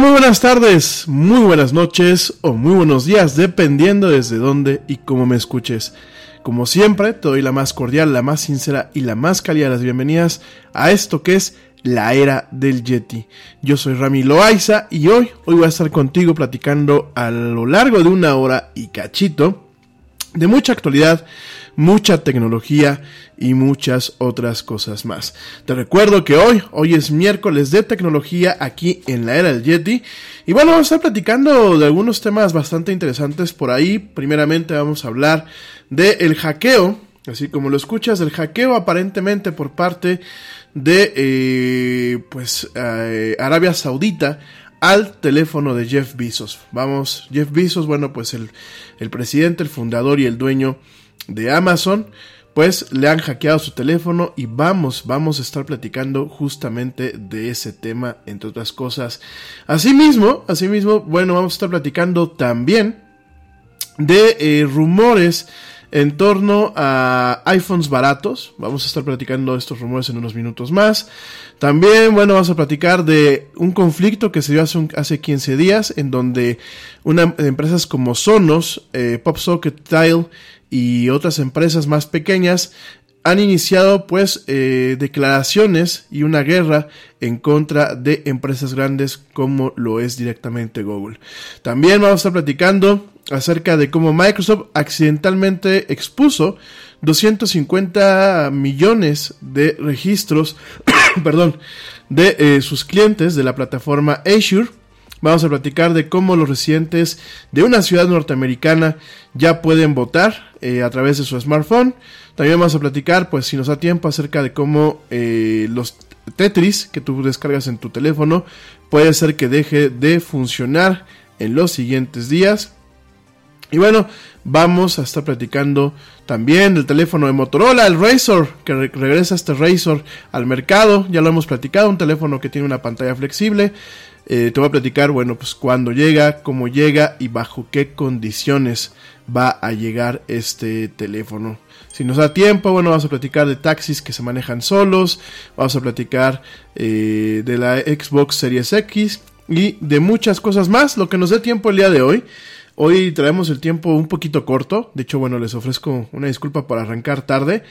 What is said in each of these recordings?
Muy buenas tardes, muy buenas noches o muy buenos días, dependiendo desde dónde y cómo me escuches. Como siempre, te doy la más cordial, la más sincera y la más cálida de las bienvenidas a esto que es la era del Yeti. Yo soy Rami Loaiza y hoy, hoy voy a estar contigo platicando a lo largo de una hora y cachito de mucha actualidad, mucha tecnología y muchas otras cosas más. Te recuerdo que hoy, hoy es miércoles de tecnología aquí en la era del Yeti. Y bueno, vamos a estar platicando de algunos temas bastante interesantes por ahí. Primeramente vamos a hablar del el hackeo, así como lo escuchas, del hackeo aparentemente por parte de eh, pues eh, Arabia Saudita al teléfono de Jeff Bezos. Vamos, Jeff Bezos, bueno, pues el, el presidente, el fundador y el dueño de Amazon, pues le han hackeado su teléfono y vamos, vamos a estar platicando justamente de ese tema, entre otras cosas. Asimismo, asimismo, bueno, vamos a estar platicando también de eh, rumores en torno a iPhones baratos. Vamos a estar platicando estos rumores en unos minutos más. También, bueno, vamos a platicar de un conflicto que se dio hace, hace 15 días en donde una, empresas como Sonos, eh, PopSocket Tile y otras empresas más pequeñas han iniciado pues eh, declaraciones y una guerra en contra de empresas grandes como lo es directamente Google. También vamos a estar platicando acerca de cómo Microsoft accidentalmente expuso 250 millones de registros, perdón, de eh, sus clientes de la plataforma Azure. Vamos a platicar de cómo los residentes de una ciudad norteamericana ya pueden votar eh, a través de su smartphone. También vamos a platicar, pues si nos da tiempo, acerca de cómo eh, los Tetris que tú descargas en tu teléfono puede ser que deje de funcionar en los siguientes días. Y bueno, vamos a estar platicando también del teléfono de Motorola, el Razor, que regresa este Razor al mercado. Ya lo hemos platicado, un teléfono que tiene una pantalla flexible. Eh, te voy a platicar, bueno, pues cuándo llega, cómo llega y bajo qué condiciones va a llegar este teléfono. Si nos da tiempo, bueno, vamos a platicar de taxis que se manejan solos, vamos a platicar eh, de la Xbox Series X y de muchas cosas más, lo que nos dé tiempo el día de hoy. Hoy traemos el tiempo un poquito corto. De hecho, bueno, les ofrezco una disculpa por arrancar tarde.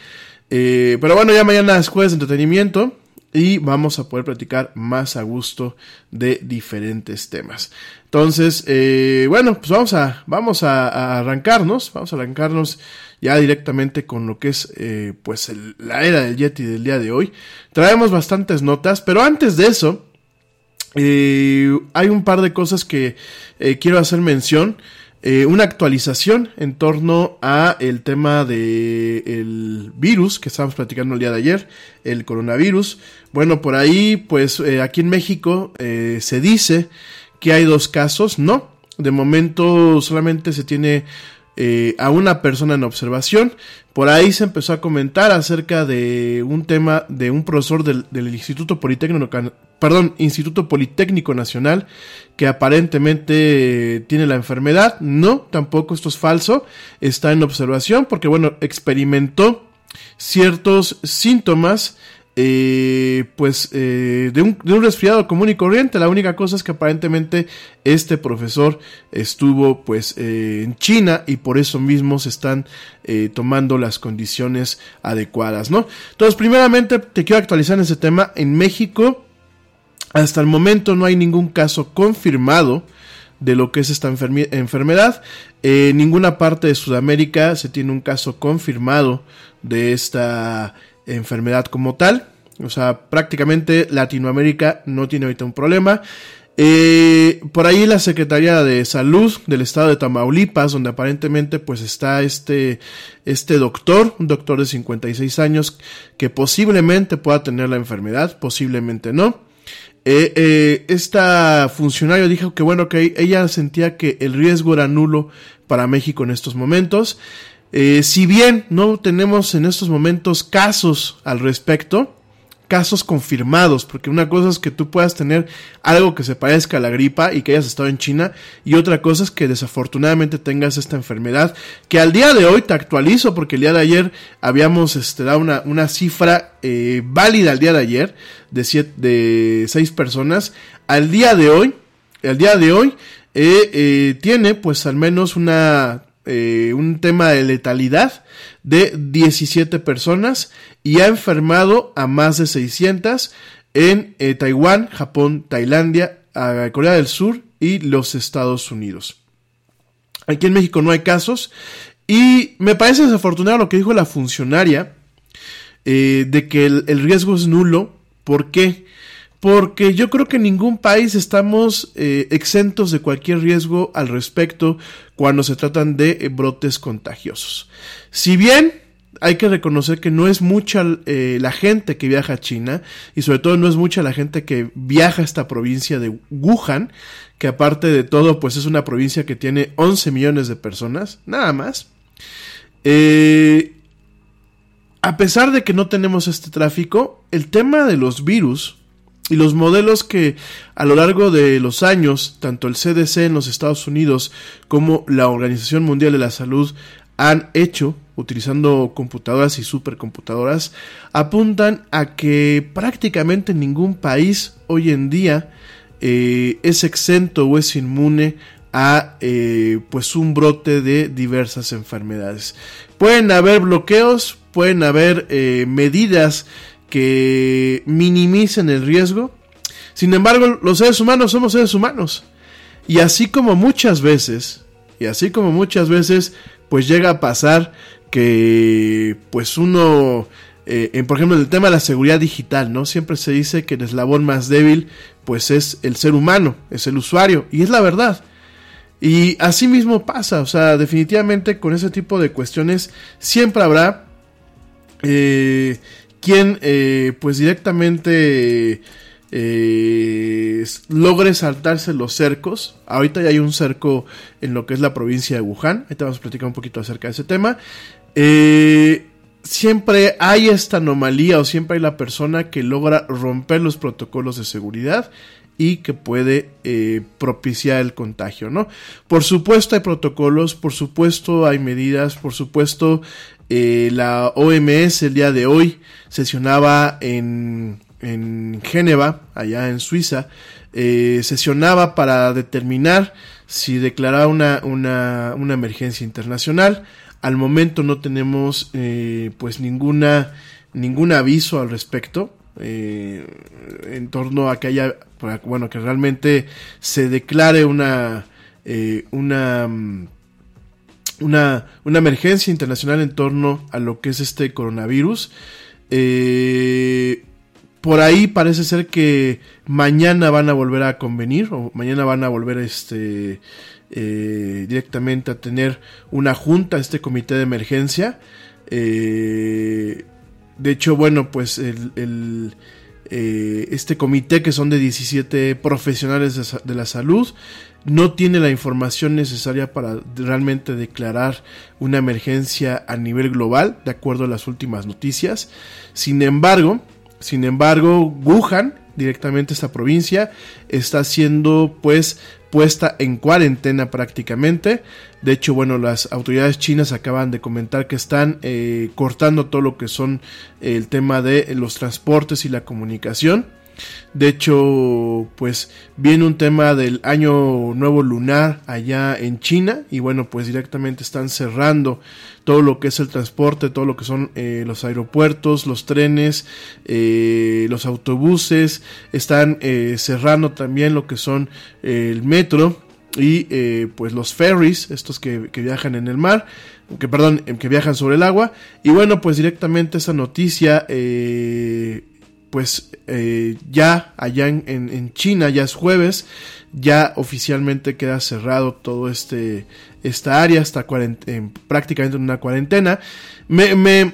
Eh, pero bueno, ya mañana es jueves de entretenimiento y vamos a poder platicar más a gusto de diferentes temas. Entonces, eh, bueno, pues vamos a, vamos a, arrancarnos, vamos a arrancarnos ya directamente con lo que es eh, pues la era del Yeti del día de hoy. Traemos bastantes notas, pero antes de eso, hay un par de cosas que quiero hacer mención. Eh, una actualización en torno a el tema de el virus que estábamos platicando el día de ayer, el coronavirus. Bueno, por ahí, pues eh, aquí en México eh, se dice que hay dos casos, no. De momento solamente se tiene a una persona en observación. Por ahí se empezó a comentar acerca de un tema de un profesor del, Instituto Politécnico, perdón, Instituto Politécnico Nacional que aparentemente tiene la enfermedad. No, tampoco esto es falso. Está en observación porque, bueno, experimentó ciertos síntomas. Eh, pues eh, de, un, de, un, resfriado común y corriente. La única cosa es que aparentemente este profesor estuvo pues eh, en China y por eso mismo se están tomando las condiciones adecuadas, ¿no? Entonces, primeramente te quiero actualizar en ese tema. En México hasta el momento no hay ningún caso confirmado de lo que es esta enfermedad. En ninguna parte de Sudamérica se tiene un caso confirmado de esta enfermedad como tal. O sea, prácticamente Latinoamérica no tiene ahorita un problema. Eh, por ahí la Secretaría de Salud del estado de Tamaulipas, donde aparentemente pues está este, este doctor, un doctor de 56 años, que posiblemente pueda tener la enfermedad, posiblemente no. Eh, eh, esta funcionario dijo que bueno, que ella sentía que el riesgo era nulo para México en estos momentos. Eh, si bien no tenemos en estos momentos casos al respecto, casos confirmados, porque una cosa es que tú puedas tener algo que se parezca a la gripa y que hayas estado en China, y otra cosa es que desafortunadamente tengas esta enfermedad, que al día de hoy te actualizo, porque el día de ayer habíamos este, dado una, una cifra eh, válida al día de ayer de, siete, de seis personas, al día de hoy, al día de hoy, eh, eh, tiene pues al menos una eh, un tema de letalidad de 17 personas y ha enfermado a más de 600 en eh, Taiwán, Japón, Tailandia, Corea del Sur y los Estados Unidos. Aquí en México no hay casos y me parece desafortunado lo que dijo la funcionaria eh, de que el, el, riesgo es nulo. ¿Por qué? Porque yo creo que en ningún país estamos eh, exentos de cualquier riesgo al respecto cuando se tratan de eh, brotes contagiosos. Si bien hay que reconocer que no es mucha eh, la gente que viaja a China y sobre todo no es mucha la gente que viaja a esta provincia de Wuhan, que aparte de todo pues es una provincia que tiene 11 millones de personas, nada más. A pesar de que no tenemos este tráfico, el tema de los virus y los modelos que a lo largo de los años, tanto el CDC en los Estados Unidos como la Organización Mundial de la Salud han hecho, utilizando computadoras y supercomputadoras, apuntan a que prácticamente ningún país hoy en día eh, es exento o es inmune a eh, pues un brote de diversas enfermedades. Pueden haber bloqueos, pueden haber eh, medidas que minimicen el riesgo. Sin embargo, los seres humanos somos seres humanos. Y así como muchas veces, y así como muchas veces, pues llega a pasar que pues uno, eh, en, por ejemplo, en el tema de la seguridad digital, ¿no? Siempre se dice que el eslabón más débil pues es el ser humano, es el usuario, y es la verdad. Y así mismo pasa, o sea, definitivamente con ese tipo de cuestiones siempre habrá eh, quien eh, pues directamente eh, logre saltarse los cercos. Ahorita ya hay un cerco en lo que es la provincia de Wuhan. Ahorita vamos a platicar un poquito acerca de ese tema. Eh, siempre hay esta anomalía o siempre hay la persona que logra romper los protocolos de seguridad y que puede eh, propiciar el contagio, ¿no? Por supuesto hay protocolos, por supuesto hay medidas, por supuesto eh, la OMS el día de hoy sesionaba en, en Génova, allá en Suiza, eh, sesionaba para determinar si declaraba una, una, una emergencia internacional. Al momento no tenemos pues ninguna ningún aviso al respecto eh, en torno a que haya bueno que realmente se declare una eh, una mm, una, una emergencia internacional en torno a lo que es este coronavirus. Eh, por ahí parece ser que mañana van a volver a convenir o mañana van a volver este eh, directamente a tener una junta, este comité de emergencia. De hecho, bueno, pues el, eh, este comité que son de 17 profesionales de, de, la salud no tiene la información necesaria para realmente declarar una emergencia a nivel global, de acuerdo a las últimas noticias. Sin embargo, sin embargo, Wuhan, directamente esta provincia, está siendo pues puesta en cuarentena prácticamente. De hecho, bueno, las autoridades chinas acaban de comentar que están eh, cortando todo lo que son el tema de los transportes y la comunicación. De hecho, pues viene un tema del año nuevo lunar allá en China y bueno, pues directamente están cerrando todo lo que es el transporte, todo lo que son eh, los aeropuertos, los trenes, eh, los autobuses, están eh, cerrando también lo que son el metro y pues los ferries, estos que, viajan en el mar, que perdón, que viajan sobre el agua. Y bueno, pues directamente esa noticia pues eh, ya allá en, China, ya es jueves, ya oficialmente queda cerrado todo este esta área, está en, prácticamente en una cuarentena. Me, me,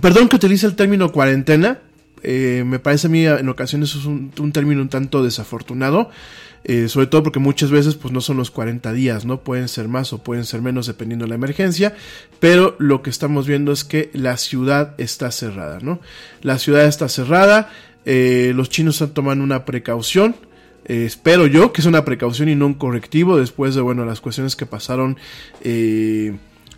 perdón que utilice el término cuarentena, eh, me parece a mí en ocasiones es un término un tanto desafortunado. Eh, sobre todo porque muchas veces pues no son los 40 días, ¿no? Pueden ser más o pueden ser menos dependiendo de la emergencia, pero lo que estamos viendo es que la ciudad está cerrada, ¿no? La ciudad está cerrada, eh, los chinos están tomando una precaución, eh, espero yo que es una precaución y no un correctivo después de, bueno, las cuestiones que pasaron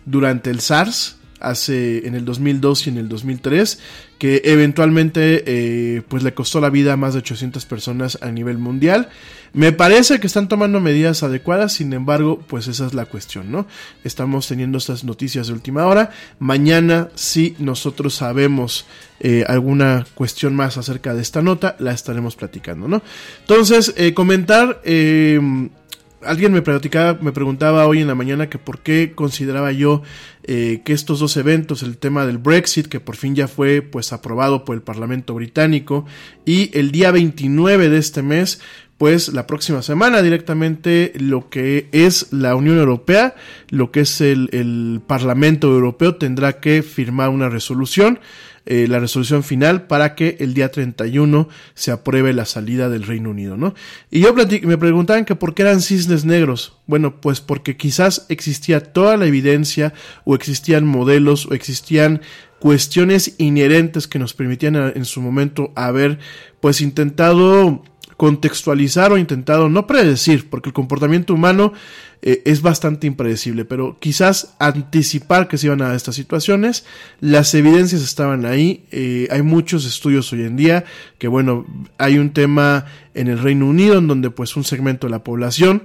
durante el SARS, hace en el 2002 y en el 2003 que eventualmente eh, pues le costó la vida a más de 800 personas a nivel mundial. Me parece que están tomando medidas adecuadas, sin embargo, pues esa es la cuestión, ¿no? Estamos teniendo estas noticias de última hora. Mañana, si nosotros sabemos eh, alguna cuestión más acerca de esta nota, la estaremos platicando, ¿no? Entonces, eh, comentar alguien me platicaba, me preguntaba hoy en la mañana que por qué consideraba yo eh, que estos dos eventos, el tema del Brexit, que por fin ya fue pues aprobado por el Parlamento británico, y el día 29 de este mes, pues la próxima semana directamente lo que es la Unión Europea, lo que es el, el Parlamento Europeo tendrá que firmar una resolución eh, la resolución final para que el día 31 se apruebe la salida del Reino Unido, ¿no? Y yo me preguntaban que por qué eran cisnes negros. Bueno, pues porque quizás existía toda la evidencia o existían modelos o existían cuestiones inherentes que nos permitían en su momento haber pues intentado contextualizar o intentado no predecir, porque el comportamiento humano eh, es bastante impredecible, pero quizás anticipar que se iban a estas situaciones, las evidencias estaban ahí, eh, hay muchos estudios hoy en día, que bueno, hay un tema en el Reino Unido en donde pues un segmento de la población,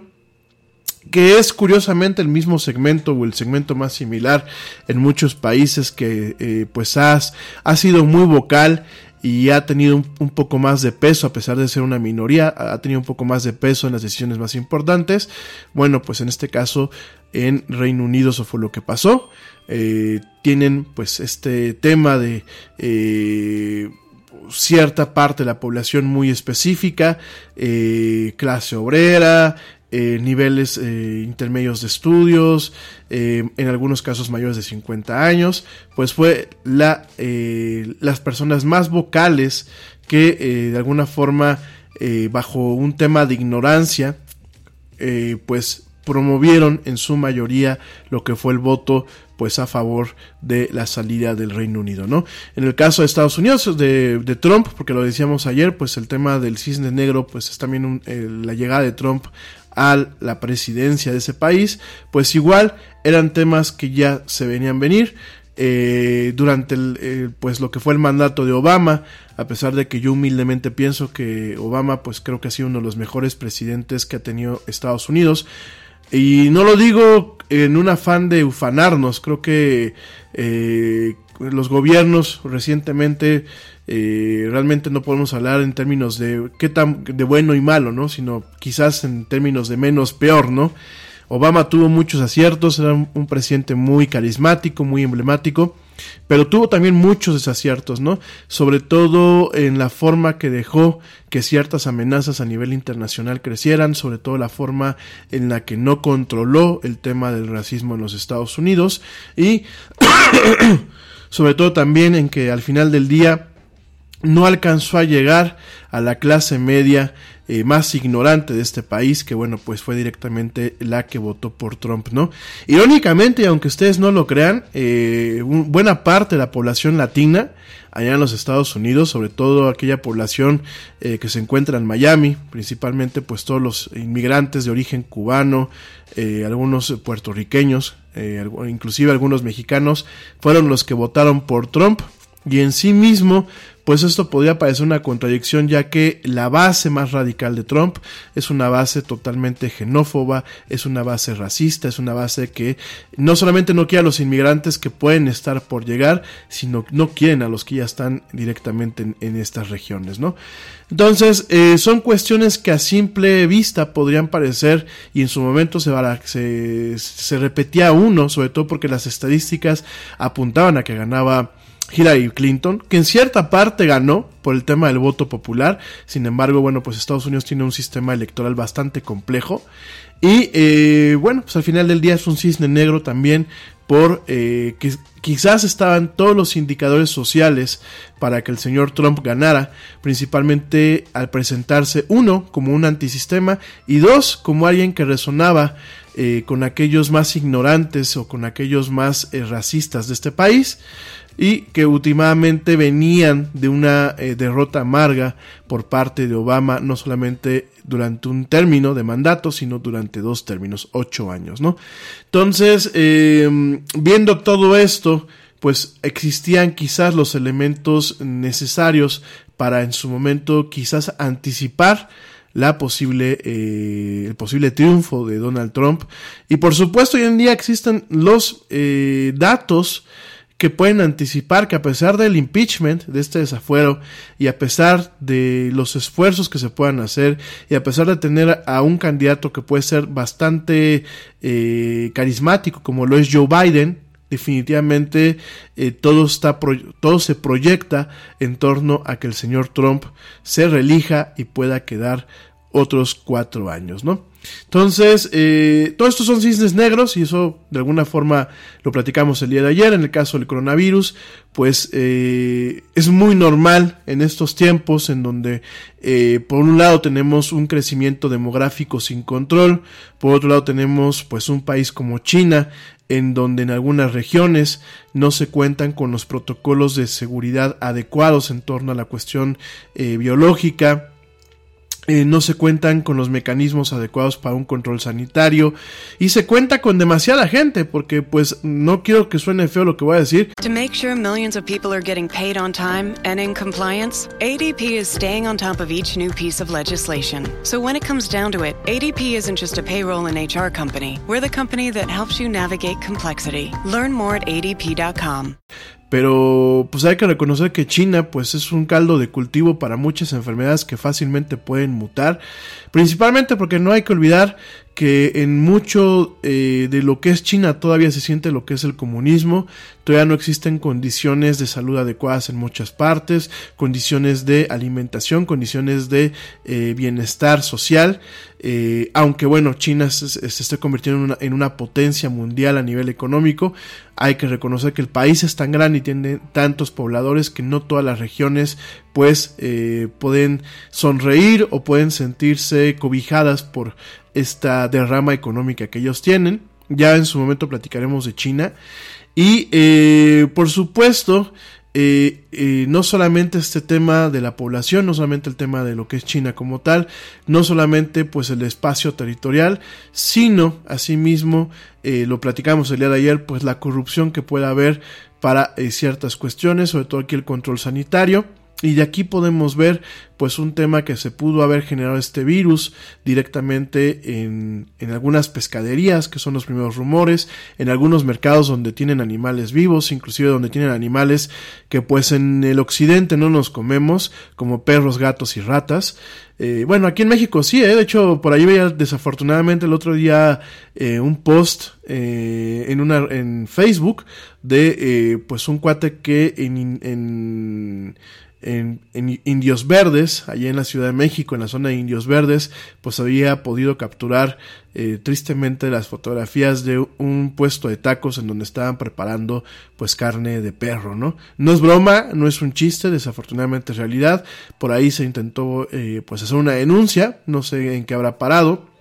que es curiosamente el mismo segmento o el segmento más similar en muchos países que eh, pues has, ha sido muy vocal y ha tenido un, poco más de peso, a pesar de ser una minoría, ha tenido un poco más de peso en las decisiones más importantes. Bueno, pues en este caso en Reino Unido eso fue lo que pasó. Eh, tienen pues este tema de eh, cierta parte de la población muy específica, eh, clase obrera, eh, niveles eh, intermedios de estudios, eh, en algunos casos mayores de 50 años, pues fue la, las personas más vocales que de alguna forma, bajo un tema de ignorancia, pues promovieron en su mayoría lo que fue el voto pues a favor de la salida del Reino Unido, ¿no? En el caso de Estados Unidos, de, de Trump, porque lo decíamos ayer, pues el tema del cisne negro, pues es también la llegada de Trump a la presidencia de ese país, pues igual eran temas que ya se venían venir. Eh, durante el, pues lo que fue el mandato de Obama, a pesar de que yo humildemente pienso que Obama pues creo que ha sido uno de los mejores presidentes que ha tenido Estados Unidos, y no lo digo en un afán de ufanarnos, creo que eh, los gobiernos recientemente eh, realmente no podemos hablar en términos de qué tan de bueno y malo, ¿no? Sino quizás en términos de menos peor, ¿no? Obama tuvo muchos aciertos, era un, presidente muy carismático, muy emblemático, pero tuvo también muchos desaciertos, ¿no? Sobre todo en la forma que dejó que ciertas amenazas a nivel internacional crecieran, sobre todo la forma en la que no controló el tema del racismo en los Estados Unidos y sobre todo también en que al final del día no alcanzó a llegar a la clase media eh, más ignorante de este país, que bueno, pues fue directamente la que votó por Trump, ¿no? Irónicamente, aunque ustedes no lo crean, eh, buena parte de la población latina allá en los Estados Unidos, sobre todo aquella población eh, que se encuentra en Miami, principalmente pues todos los inmigrantes de origen cubano, algunos puertorriqueños, inclusive algunos mexicanos, fueron los que votaron por Trump. Y en sí mismo pues esto podría parecer una contradicción ya que la base más radical de Trump es una base totalmente xenófoba, es una base racista, es una base que no solamente no quiere a los inmigrantes que pueden estar por llegar, sino no quieren a los que ya están directamente en, estas regiones, ¿no? Entonces, eh, son cuestiones que a simple vista podrían parecer y en su momento se, se, se repetía uno, sobre todo porque las estadísticas apuntaban a que ganaba Hillary Clinton, que en cierta parte ganó por el tema del voto popular. Sin embargo, bueno, pues Estados Unidos tiene un sistema electoral bastante complejo. Y eh, bueno, pues al final del día es un cisne negro también por eh, que quizás estaban todos los indicadores sociales para que el señor Trump ganara, principalmente al presentarse uno como un antisistema y dos como alguien que resonaba eh, con aquellos más ignorantes o con aquellos más racistas de este país y que últimamente venían de una eh, derrota amarga por parte de Obama, no solamente durante un término de mandato, sino durante dos términos, ocho años, ¿no? Entonces, em, viendo todo esto, pues existían quizás los elementos necesarios para en su momento quizás anticipar la posible, eh, el posible triunfo de Donald Trump. Y por supuesto hoy en día existen los eh, datos que pueden anticipar que a pesar del impeachment, de este desafuero, y a pesar de los esfuerzos que se puedan hacer, y a pesar de tener a un candidato que puede ser bastante eh, carismático, como lo es Joe Biden, definitivamente eh, todo, está todo se proyecta en torno a que el señor Trump se relija y pueda quedar otros cuatro años, ¿no? Entonces, eh, todos estos son cisnes negros y eso de alguna forma lo platicamos el día de ayer. En el caso del coronavirus, pues eh, es muy normal en estos tiempos en donde eh, por un lado tenemos un crecimiento demográfico sin control, por otro lado tenemos pues un país como China en donde en algunas regiones no se cuentan con los protocolos de seguridad adecuados en torno a la cuestión biológica eh, no se cuentan con los mecanismos adecuados para un control sanitario y se cuenta con demasiada gente porque pues no quiero que suene feo lo que voy a decir. To make sure millions of people are getting paid on time and in compliance, ADP is staying on top of each new piece of legislation. So when it comes down to it, ADP isn't just a payroll and HR company. We're the company that helps you navigate complexity. Learn more at adp.com. Pero pues hay que reconocer que China pues es un caldo de cultivo para muchas enfermedades que fácilmente pueden mutar, principalmente porque no hay que olvidar que en mucho eh, de lo que es China todavía se siente lo que es el comunismo, todavía no existen condiciones de salud adecuadas en muchas partes, condiciones de alimentación, condiciones de eh, bienestar social, eh, aunque bueno, China se, se está convirtiendo en una, en una, potencia mundial a nivel económico, hay que reconocer que el país es tan grande y tiene tantos pobladores que no todas las regiones pues pueden sonreír o pueden sentirse cobijadas por esta derrama económica que ellos tienen. Ya en su momento platicaremos de China. Y eh, por supuesto, eh, eh, no solamente este tema de la población, no solamente el tema de lo que es China como tal, no solamente pues el espacio territorial, sino asimismo, lo platicamos el día de ayer, pues la corrupción que pueda haber para ciertas cuestiones, sobre todo aquí el control sanitario. Y de aquí podemos ver pues un tema que se pudo haber generado este virus directamente en, en, algunas pescaderías, que son los primeros rumores, en algunos mercados donde tienen animales vivos, inclusive donde tienen animales que pues en el occidente no nos comemos, como perros, gatos y ratas. Eh, bueno, aquí en México sí, eh, de hecho por ahí veía desafortunadamente el otro día eh, un post eh, en, una, en Facebook de pues un cuate que en, en en, Indios Verdes, allá en la Ciudad de México, en la zona de Indios Verdes, pues había podido capturar eh, tristemente las fotografías de un puesto de tacos en donde estaban preparando pues carne de perro, ¿no? No es broma, no es un chiste, desafortunadamente es realidad. Por ahí se intentó eh, pues hacer una denuncia, no sé en qué habrá parado.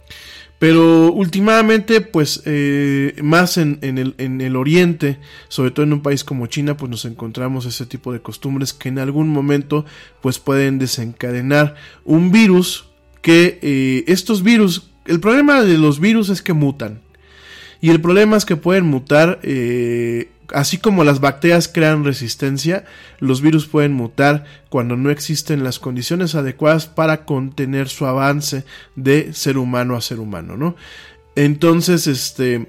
Pero últimamente, pues eh, más en, el, en, el, oriente, sobre todo en un país como China, pues nos encontramos ese tipo de costumbres que en algún momento pues pueden desencadenar un virus que eh, estos virus, el problema de los virus es que mutan. Y el problema es que pueden mutar eh, Así como las bacterias crean resistencia, los virus pueden mutar cuando no existen las condiciones adecuadas para contener su avance de ser humano a ser humano, ¿no? Entonces, este,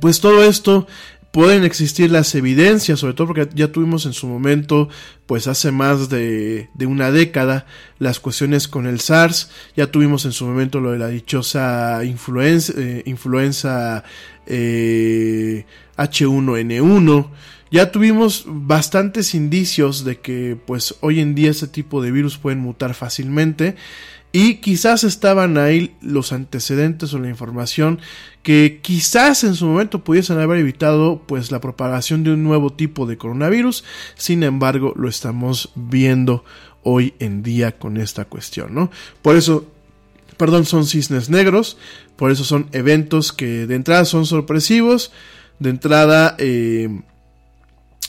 pues todo esto pueden existir las evidencias, sobre todo porque ya tuvimos en su momento, pues hace más de, de, una década, las cuestiones con el SARS, ya tuvimos en su momento lo de la dichosa influenza, eh, influenza eh, H1N1. Ya tuvimos bastantes indicios de que pues hoy en día ese tipo de virus pueden mutar fácilmente y quizás estaban ahí los antecedentes o la información que quizás en su momento pudiesen haber evitado pues la propagación de un nuevo tipo de coronavirus. Sin embargo, lo estamos viendo hoy en día con esta cuestión, ¿no? Por eso perdón, son cisnes negros, por eso son eventos que de entrada son sorpresivos, de entrada eh,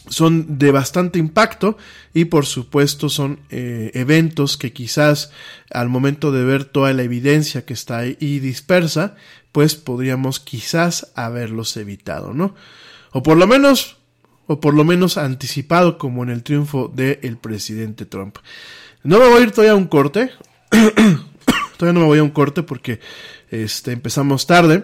son de bastante impacto y por supuesto son eh, eventos que quizás al momento de ver toda la evidencia que está ahí dispersa, pues podríamos quizás haberlos evitado, ¿no? O por lo menos o por lo menos anticipado como en el triunfo del presidente Trump. No me voy a ir todavía a un corte, todavía no me voy a un corte porque este, empezamos tarde.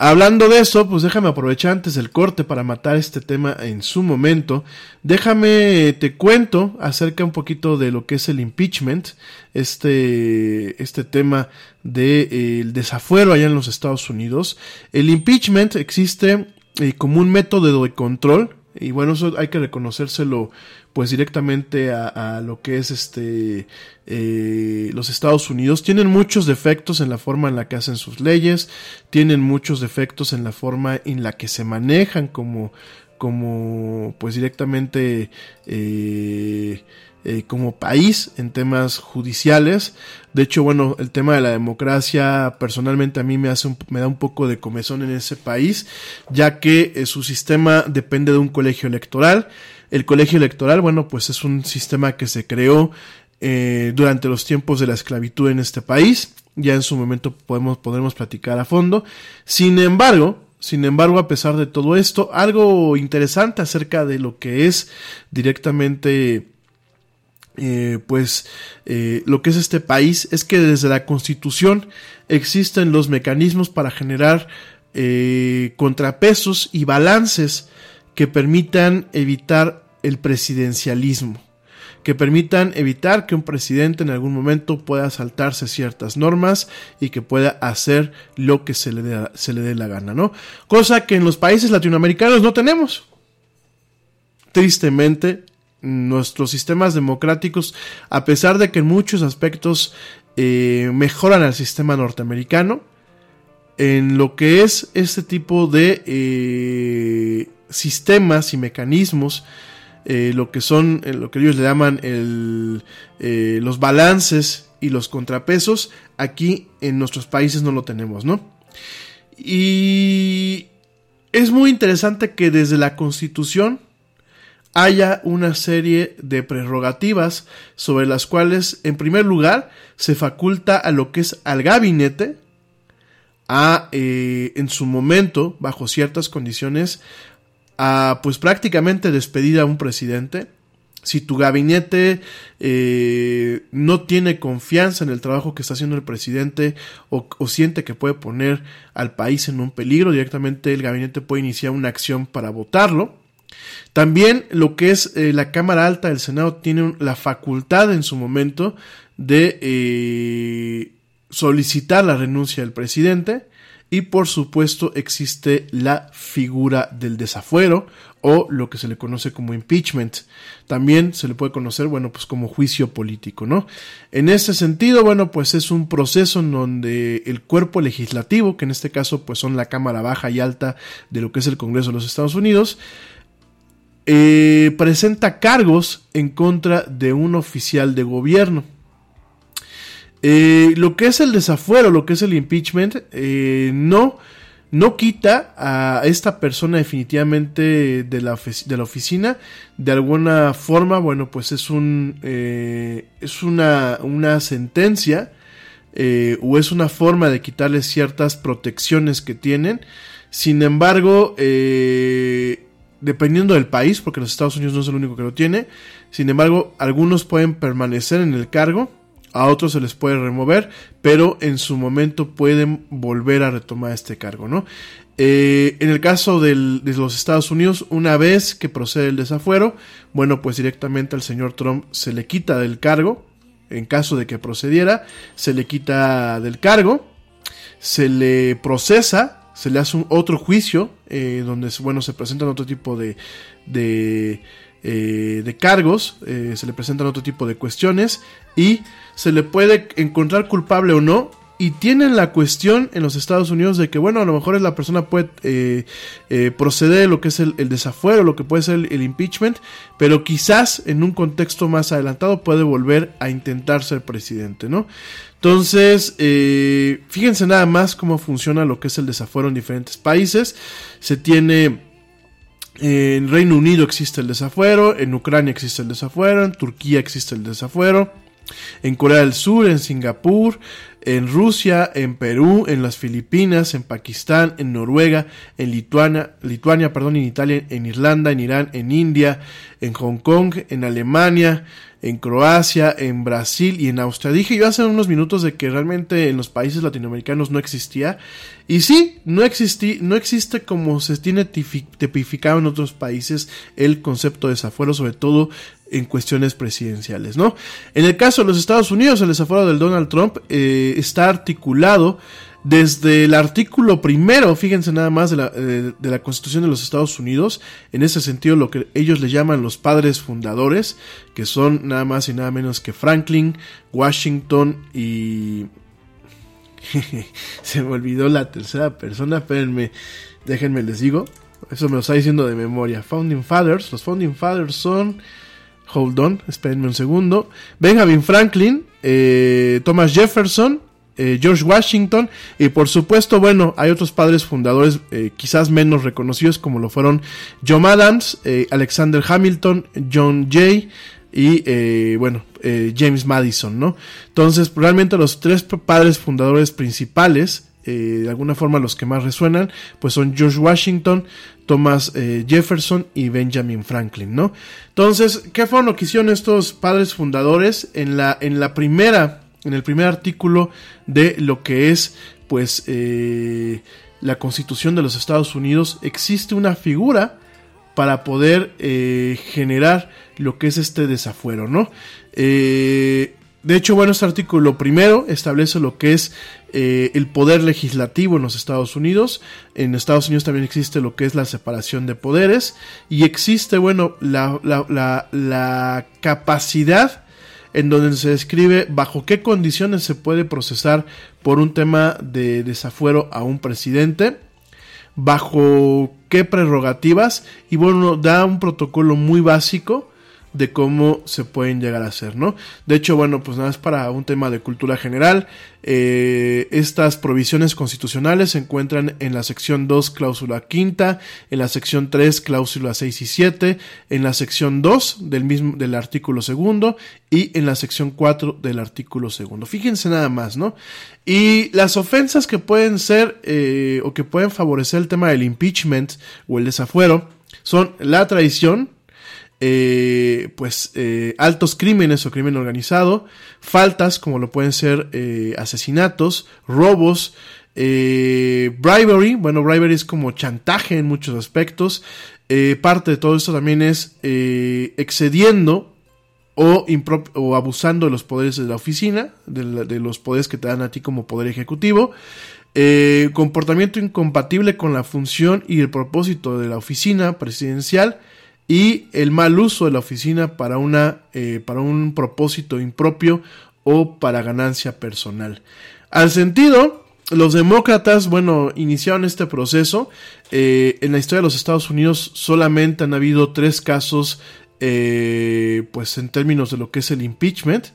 Hablando de eso, pues déjame aprovechar antes del corte para matar este tema en su momento. Déjame, te cuento acerca un poquito de lo que es el impeachment, este, este tema del de, desafuero allá en los Estados Unidos. El impeachment existe eh, como un método de control y bueno, eso hay que reconocérselo pues directamente a, lo que es este eh, los Estados Unidos. Tienen muchos defectos en la forma en la que hacen sus leyes, tienen muchos defectos en la forma en la que se manejan como, como pues directamente eh, eh, como país en temas judiciales. De hecho, bueno, el tema de la democracia personalmente a mí me, hace me da un poco de comezón en ese país, ya que su sistema depende de un colegio electoral. El colegio electoral, bueno, pues es un sistema que se creó eh, durante los tiempos de la esclavitud en este país. Ya en su momento podemos, podremos platicar a fondo. Sin embargo, sin embargo, a pesar de todo esto, algo interesante acerca de lo que es directamente eh, pues eh, lo que es este país es que desde la constitución existen los mecanismos para generar eh, contrapesos y balances que permitan evitar el presidencialismo que permitan evitar que un presidente en algún momento pueda saltarse ciertas normas y que pueda hacer lo que se le dé, se le dé la gana, ¿no? Cosa que en los países latinoamericanos no tenemos. Tristemente, nuestros sistemas democráticos, a pesar de que en muchos aspectos eh, mejoran al sistema norteamericano, en lo que es este tipo de eh, sistemas y mecanismos, eh, lo que son, lo que ellos le llaman el, los balances y los contrapesos, aquí en nuestros países no lo tenemos, ¿no? Y es muy interesante que desde la constitución haya una serie de prerrogativas sobre las cuales, en primer lugar, se faculta a lo que es al gabinete a, eh, en su momento, bajo ciertas condiciones, a pues prácticamente despedir a un presidente. Si tu gabinete eh, no tiene confianza en el trabajo que está haciendo el presidente o, siente que puede poner al país en un peligro, directamente el gabinete puede iniciar una acción para votarlo. También lo que es eh, la Cámara Alta del Senado tiene la facultad en su momento de eh, solicitar la renuncia del presidente y por supuesto existe la figura del desafuero o lo que se le conoce como impeachment. También se le puede conocer, bueno, pues como juicio político, ¿no? En ese sentido, bueno, pues es un proceso en donde el cuerpo legislativo, que en este caso pues son la Cámara Baja y Alta de lo que es el Congreso de los Estados Unidos, eh, presenta cargos en contra de un oficial de gobierno. Eh, lo que es el desafuero, lo que es el impeachment, eh, no, no quita a esta persona definitivamente de la, de la oficina. De alguna forma, bueno, pues es un es una, una sentencia o es una forma de quitarle ciertas protecciones que tienen. Sin embargo, eh, dependiendo del país, porque los Estados Unidos no es el único que lo tiene. Sin embargo, algunos pueden permanecer en el cargo, a otros se les puede remover, pero en su momento pueden volver a retomar este cargo, ¿no? Eh, en el caso de los Estados Unidos, una vez que procede el desafuero, bueno, pues directamente al señor Trump se le quita del cargo, en caso de que procediera, se le quita del cargo, se le procesa se le hace un otro juicio eh, donde bueno se presentan otro tipo de de, eh, de cargos se le presentan otro tipo de cuestiones y se le puede encontrar culpable o no y tienen la cuestión en los Estados Unidos de que, bueno, a lo mejor la persona puede eh, eh, proceder lo que es el, desafuero, lo que puede ser el, impeachment, pero quizás en un contexto más adelantado puede volver a intentar ser presidente, ¿no? Entonces, eh, fíjense nada más cómo funciona lo que es el desafuero en diferentes países. Se tiene en Reino Unido existe el desafuero, en Ucrania existe el desafuero, en Turquía existe el desafuero, en Corea del Sur, en Singapur, en Rusia, en Perú, en las Filipinas, en Pakistán, en Noruega, en Lituania, Lituania, perdón, en Italia, en Irlanda, en Irán, en India, en Hong Kong, en Alemania, en Croacia, en Brasil y en Austria. Dije yo hace unos minutos de que realmente en los países latinoamericanos no existía. Y sí, no, existí, no existe como se tiene tipificado en otros países el concepto de desafuero, sobre todo en cuestiones presidenciales, ¿no? En el caso de los Estados Unidos, el desafuero del Donald Trump eh, está articulado desde el artículo primero, fíjense nada más, de la, eh, de la, Constitución de los Estados Unidos, en ese sentido lo que ellos le llaman los padres fundadores, que son nada más y nada menos que Franklin, Washington y... Se me olvidó la tercera persona, espérenme, déjenme les digo, eso me lo está diciendo de memoria. Founding Fathers, los Founding Fathers son... Hold on, espérenme un segundo. Benjamin Franklin, eh, Thomas Jefferson, eh, George Washington y por supuesto, bueno, hay otros padres fundadores eh, quizás menos reconocidos como lo fueron John Adams, Alexander Hamilton, John Jay y bueno, James Madison, ¿no? Entonces, realmente los tres padres fundadores principales, de alguna forma los que más resuenan, pues son George Washington, Thomas Jefferson y Benjamin Franklin, ¿no? Entonces, ¿qué fueron lo que hicieron estos padres fundadores en la, en la primera en el primer artículo de lo que es pues eh, la constitución de los Estados Unidos existe una figura para poder eh, generar lo que es este desafuero, ¿no? Eh, de hecho, bueno, este artículo primero establece lo que es el poder legislativo en los Estados Unidos. En Estados Unidos también existe lo que es la separación de poderes y existe, bueno, la, la, la capacidad en donde se describe bajo qué condiciones se puede procesar por un tema de desafuero a un presidente, bajo qué prerrogativas y bueno, da un protocolo muy básico de cómo se pueden llegar a hacer, ¿no? De hecho, bueno, pues nada más para un tema de cultura general, eh, estas provisiones constitucionales se encuentran en la sección 2, cláusula quinta, en la sección 3, cláusula 6 y 7, en la sección 2 del mismo, del artículo segundo y en la sección 4 del artículo segundo. Fíjense nada más, ¿no? Y las ofensas que pueden ser eh, o que pueden favorecer el tema del impeachment o el desafuero son la traición, eh, pues eh, altos crímenes o crimen organizado, faltas como lo pueden ser eh, asesinatos, robos, bribery, bueno, bribery es como chantaje en muchos aspectos, parte de todo esto también es excediendo o, o, abusando de los poderes de la oficina, de, de, los poderes que te dan a ti como poder ejecutivo, comportamiento incompatible con la función y el propósito de la oficina presidencial, y el mal uso de la oficina para, una, eh, para un propósito impropio o para ganancia personal. Al sentido, los demócratas, bueno, iniciaron este proceso. Eh, en la historia de los Estados Unidos solamente han habido tres casos, eh, pues en términos de lo que es el impeachment,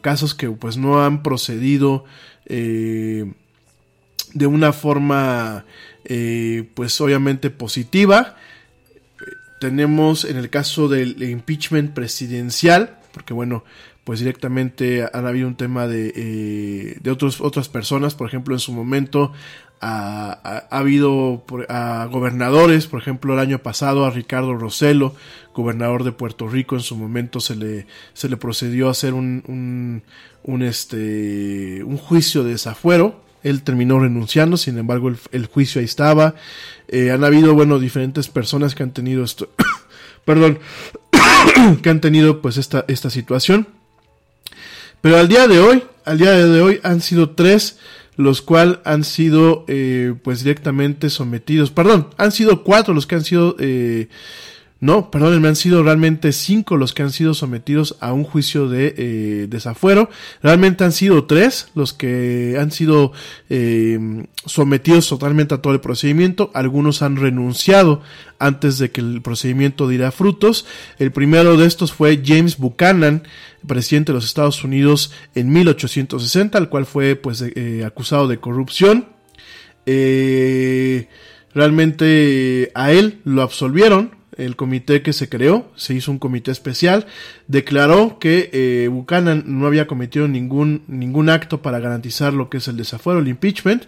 casos que pues no han procedido de una forma, pues obviamente positiva tenemos en el caso del impeachment presidencial, porque bueno, pues directamente han habido un tema de, eh, de otros, otras personas, por ejemplo, en su momento ha, habido a gobernadores, por ejemplo, el año pasado a Ricardo Roselo, gobernador de Puerto Rico, en su momento se le, se le procedió a hacer un, un, un, este, un juicio de desafuero, él terminó renunciando, sin embargo el, juicio ahí estaba. Eh, han habido, bueno, diferentes personas que han tenido esto, perdón, que han tenido pues esta, esta situación. Pero al día de hoy, al día de hoy han sido tres los cuales han sido eh, pues directamente sometidos, perdón, han sido cuatro los que han sido eh, no, perdónenme, han sido realmente cinco los que han sido sometidos a un juicio de eh, desafuero. Realmente han sido tres los que han sido eh, sometidos totalmente a todo el procedimiento. Algunos han renunciado antes de que el procedimiento diera frutos. El primero de estos fue James Buchanan, presidente de los Estados Unidos en 1860, el cual fue pues eh, acusado de corrupción. realmente a él lo absolvieron el comité que se creó, se hizo un comité especial, declaró que eh, Buchanan no había cometido ningún, ningún acto para garantizar lo que es el desafuero, el impeachment.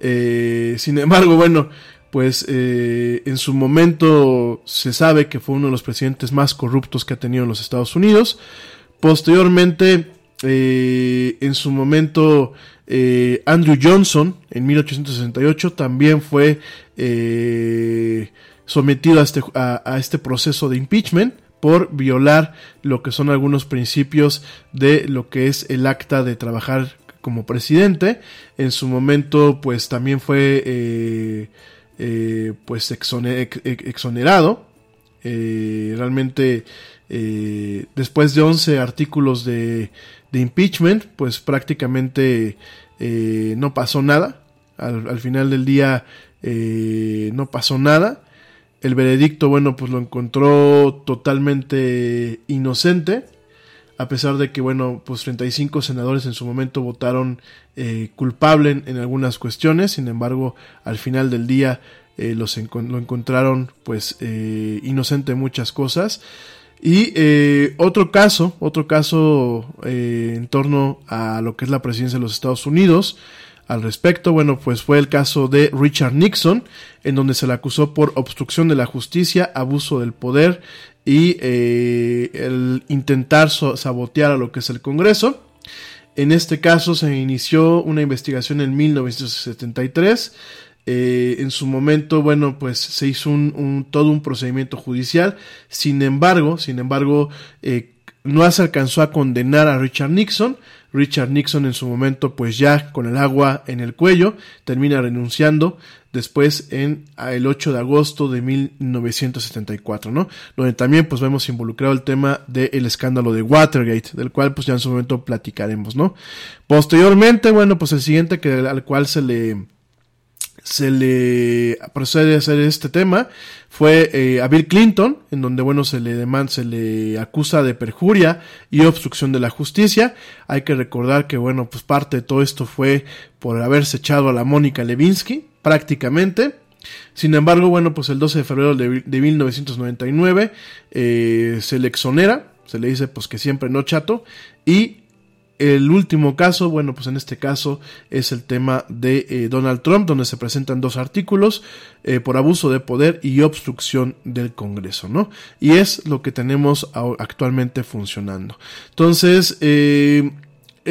Eh, sin embargo, bueno, pues eh, en su momento se sabe que fue uno de los presidentes más corruptos que ha tenido en los Estados Unidos. Posteriormente, en su momento, Andrew Johnson, en 1868, también fue sometido a este, a, este proceso de impeachment por violar lo que son algunos principios de lo que es el acta de trabajar como presidente. En su momento, pues también fue eh, eh, pues exoner, ex, exonerado. Eh, realmente, después de 11 artículos de, impeachment, pues prácticamente no pasó nada. Al, al final del día no pasó nada. El veredicto, bueno, pues lo encontró totalmente inocente, a pesar de que, bueno, pues 35 senadores en su momento votaron eh, culpable en, algunas cuestiones, sin embargo, al final del día eh, los lo encontraron, pues, eh, inocente en muchas cosas. Y otro caso, otro caso en torno a lo que es la presidencia de los Estados Unidos, al respecto, bueno, pues fue el caso de Richard Nixon, en donde se le acusó por obstrucción de la justicia, abuso del poder y eh, el intentar sabotear a lo que es el Congreso. En este caso se inició una investigación en 1973. Eh, en su momento, bueno, pues se hizo un, un, todo un procedimiento judicial. Sin embargo, sin embargo, eh, no se alcanzó a condenar a Richard Nixon. Richard Nixon en su momento, pues ya con el agua en el cuello, termina renunciando después en el 8 de agosto de 1974, ¿no? Donde también pues vemos involucrado el tema del escándalo de Watergate, del cual pues ya en su momento platicaremos, ¿no? Posteriormente, bueno, pues el siguiente que al cual se le se le procede a hacer este tema fue eh, a Bill Clinton, en donde bueno se le demanda, se le acusa de perjuria y obstrucción de la justicia. Hay que recordar que bueno, pues parte de todo esto fue por haberse echado a la Mónica Levinsky, prácticamente. Sin embargo, bueno, pues el 12 de febrero de, de 1999 eh, se le exonera, se le dice pues que siempre no chato y el último caso, bueno, pues en este caso es el tema de eh, Donald Trump, donde se presentan dos artículos eh, por abuso de poder y obstrucción del Congreso, ¿no? Y es lo que tenemos actualmente funcionando. Entonces, eh,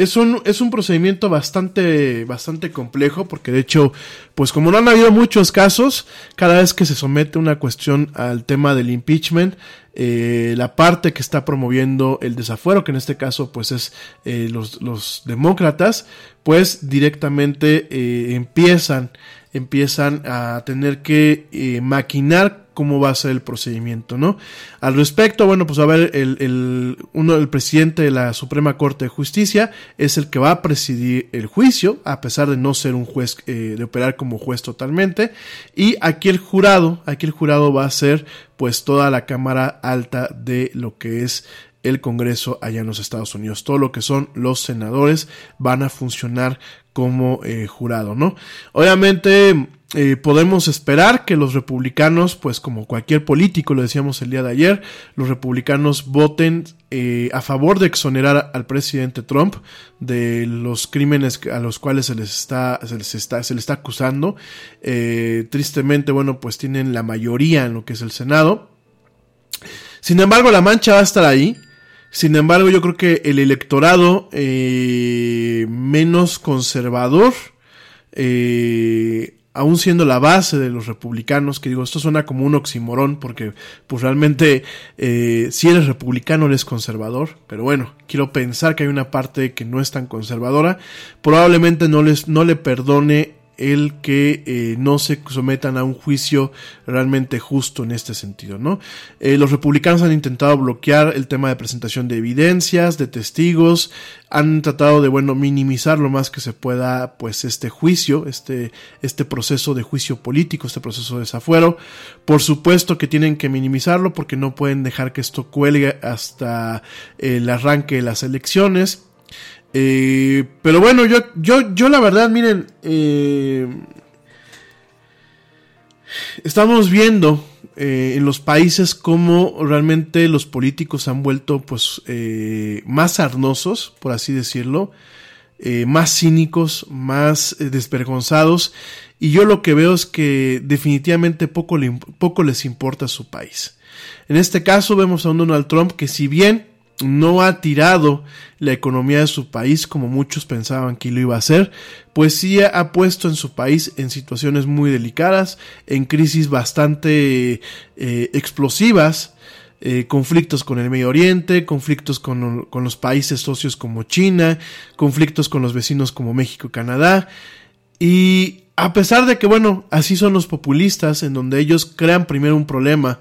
es un, es un procedimiento bastante, bastante complejo porque de hecho, pues como no han habido muchos casos, cada vez que se somete una cuestión al tema del impeachment, eh, la parte que está promoviendo el desafuero, que en este caso pues es eh, los, los demócratas, pues directamente eh, empiezan, empiezan a tener que maquinar cómo va a ser el procedimiento, ¿no? Al respecto, bueno, pues a ver, el, el, uno, el presidente de la Suprema Corte de Justicia es el que va a presidir el juicio, a pesar de no ser un juez, eh, de operar como juez totalmente, y aquí el jurado, aquí el jurado va a ser pues toda la Cámara Alta de lo que es el Congreso allá en los Estados Unidos. Todo lo que son los senadores van a funcionar como eh, jurado, ¿no? Obviamente eh, podemos esperar que los republicanos, pues como cualquier político, lo decíamos el día de ayer, los republicanos voten eh, a favor de exonerar al presidente Trump de los crímenes a los cuales se les está, se les está, se les está acusando. Eh, tristemente, bueno, pues tienen la mayoría en lo que es el Senado. Sin embargo, la mancha va a estar ahí. Sin embargo, yo creo que el electorado menos conservador, aún siendo la base de los republicanos, que digo, esto suena como un oximorón, porque pues realmente eh, si eres republicano eres conservador, pero bueno, quiero pensar que hay una parte que no es tan conservadora, probablemente no les, no le perdone el que eh, no se sometan a un juicio realmente justo en este sentido, ¿no? Eh, los republicanos han intentado bloquear el tema de presentación de evidencias, de testigos, han tratado de, bueno, minimizar lo más que se pueda, pues, este juicio, este, este proceso de juicio político, este proceso de desafuero. Por supuesto que tienen que minimizarlo porque no pueden dejar que esto cuelgue hasta el arranque de las elecciones. Eh, pero bueno, yo, yo, yo la verdad, miren, eh, estamos viendo eh, en los países como realmente los políticos han vuelto pues más sarnosos, por así decirlo, más cínicos, más desvergonzados y yo lo que veo es que definitivamente poco, poco les importa su país. En este caso vemos a un Donald Trump que si bien no ha tirado la economía de su país como muchos pensaban que lo iba a hacer, pues sí ha puesto en su país en situaciones muy delicadas, en crisis bastante eh, explosivas, eh, conflictos con el Medio Oriente, conflictos con, con, los países socios como China, conflictos con los vecinos como México y Canadá. Y a pesar de que, bueno, así son los populistas, en donde ellos crean primero un problema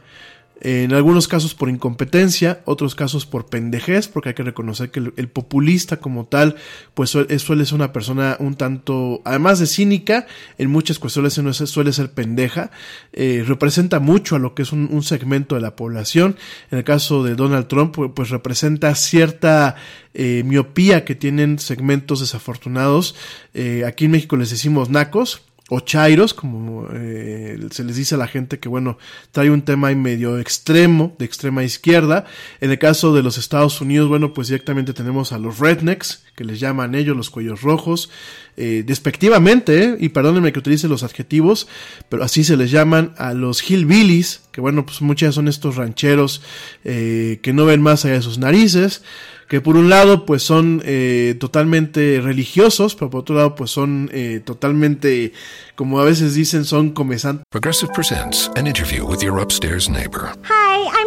en algunos casos por incompetencia, otros casos por pendejez, porque hay que reconocer que el, populista como tal, pues suele, ser una persona un tanto, además de cínica, en muchas cuestiones suele ser pendeja, eh, representa mucho a lo que es un, segmento de la población. En el caso de Donald Trump, pues, representa cierta eh, miopía que tienen segmentos desafortunados. Eh, aquí en México les decimos nacos, o chairos, como eh, se les dice a la gente que, bueno, trae un tema medio extremo, de extrema izquierda. En el caso de los Estados Unidos, bueno, pues directamente tenemos a los rednecks, que les llaman ellos los cuellos rojos, eh, despectivamente, eh, y perdónenme que utilice los adjetivos, pero así se les llaman a los hillbillies, que bueno, pues muchas son estos rancheros que no ven más allá de sus narices que por un lado pues son eh, totalmente religiosos, pero por otro lado pues son eh, totalmente, como a veces dicen, son comesantes. Progressive presents an interview with your upstairs neighbor. Hi,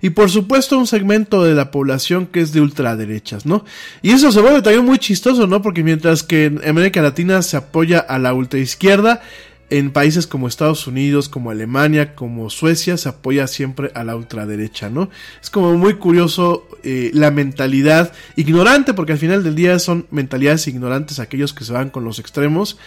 Y por supuesto un segmento de la población que es de ultraderechas, ¿no? Y eso se vuelve también muy chistoso, ¿no? Porque mientras que en América Latina se apoya a la ultraizquierda, en países como Estados Unidos, como Alemania, como Suecia, se apoya siempre a la ultraderecha, ¿no? Es como muy curioso eh, la mentalidad ignorante, porque al final del día son mentalidades ignorantes aquellos que se van con los extremos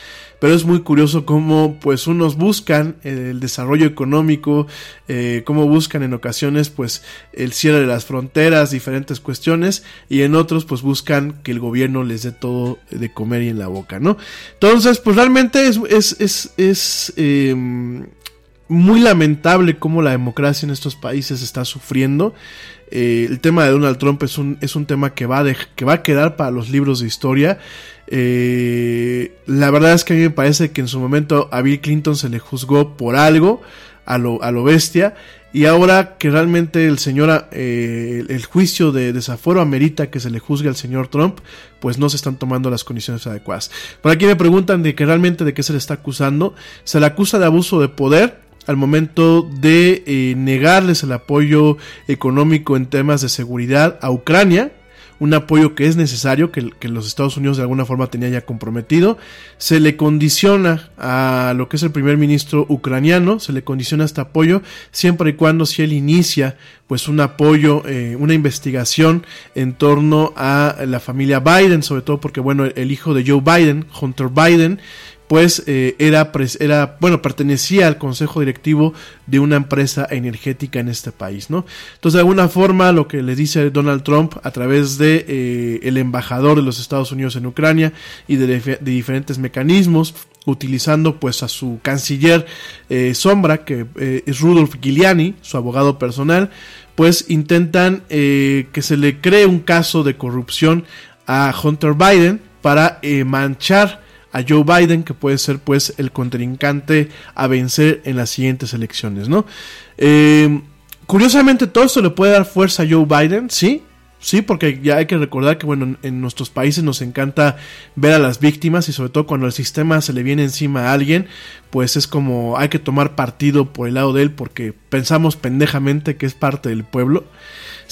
pero es muy curioso cómo pues unos buscan el desarrollo económico, eh, cómo buscan en ocasiones pues el cierre de las fronteras, diferentes cuestiones, y en otros pues buscan que el gobierno les dé todo de comer y en la boca, ¿no? Entonces pues realmente es, es, es, es em, muy lamentable cómo la democracia en estos países está sufriendo. Eh, el tema de Donald Trump es un, es un tema que va, de, que va a quedar para los libros de historia. Eh, la verdad es que a mí me parece que en su momento a Bill Clinton se le juzgó por algo, a lo, a lo bestia, y ahora que realmente el señor, eh, el juicio de desaforo amerita que se le juzgue al señor Trump, pues no se están tomando las condiciones adecuadas. Por aquí me preguntan de que realmente de qué se le está acusando. Se le acusa de abuso de poder al momento de eh, negarles el apoyo económico en temas de seguridad a Ucrania, un apoyo que es necesario, que, los Estados Unidos de alguna forma tenía ya comprometido. Se le condiciona a lo que es el primer ministro ucraniano, se le condiciona este apoyo siempre y cuando si él inicia pues un apoyo, eh, una investigación en torno a la familia Biden, sobre todo porque bueno, el hijo de Joe Biden, Hunter Biden, pues eh, era, era, bueno, pertenecía al consejo directivo de una empresa energética en este país, ¿no? Entonces, de alguna forma, lo que le dice Donald Trump a través de eh, el embajador de los Estados Unidos en Ucrania y de, diferentes mecanismos, utilizando pues a su canciller eh, sombra, que es Rudolf Giuliani, su abogado personal, pues intentan que se le cree un caso de corrupción a Hunter Biden para manchar a Joe Biden, que puede ser pues el contrincante a vencer en las siguientes elecciones, ¿no? Eh, curiosamente todo esto le puede dar fuerza a Joe Biden, sí, Sí, porque ya hay que recordar que, bueno, en nuestros países nos encanta ver a las víctimas y sobre todo cuando el sistema se le viene encima a alguien, pues es como hay que tomar partido por el lado de él porque pensamos pendejamente que es parte del pueblo.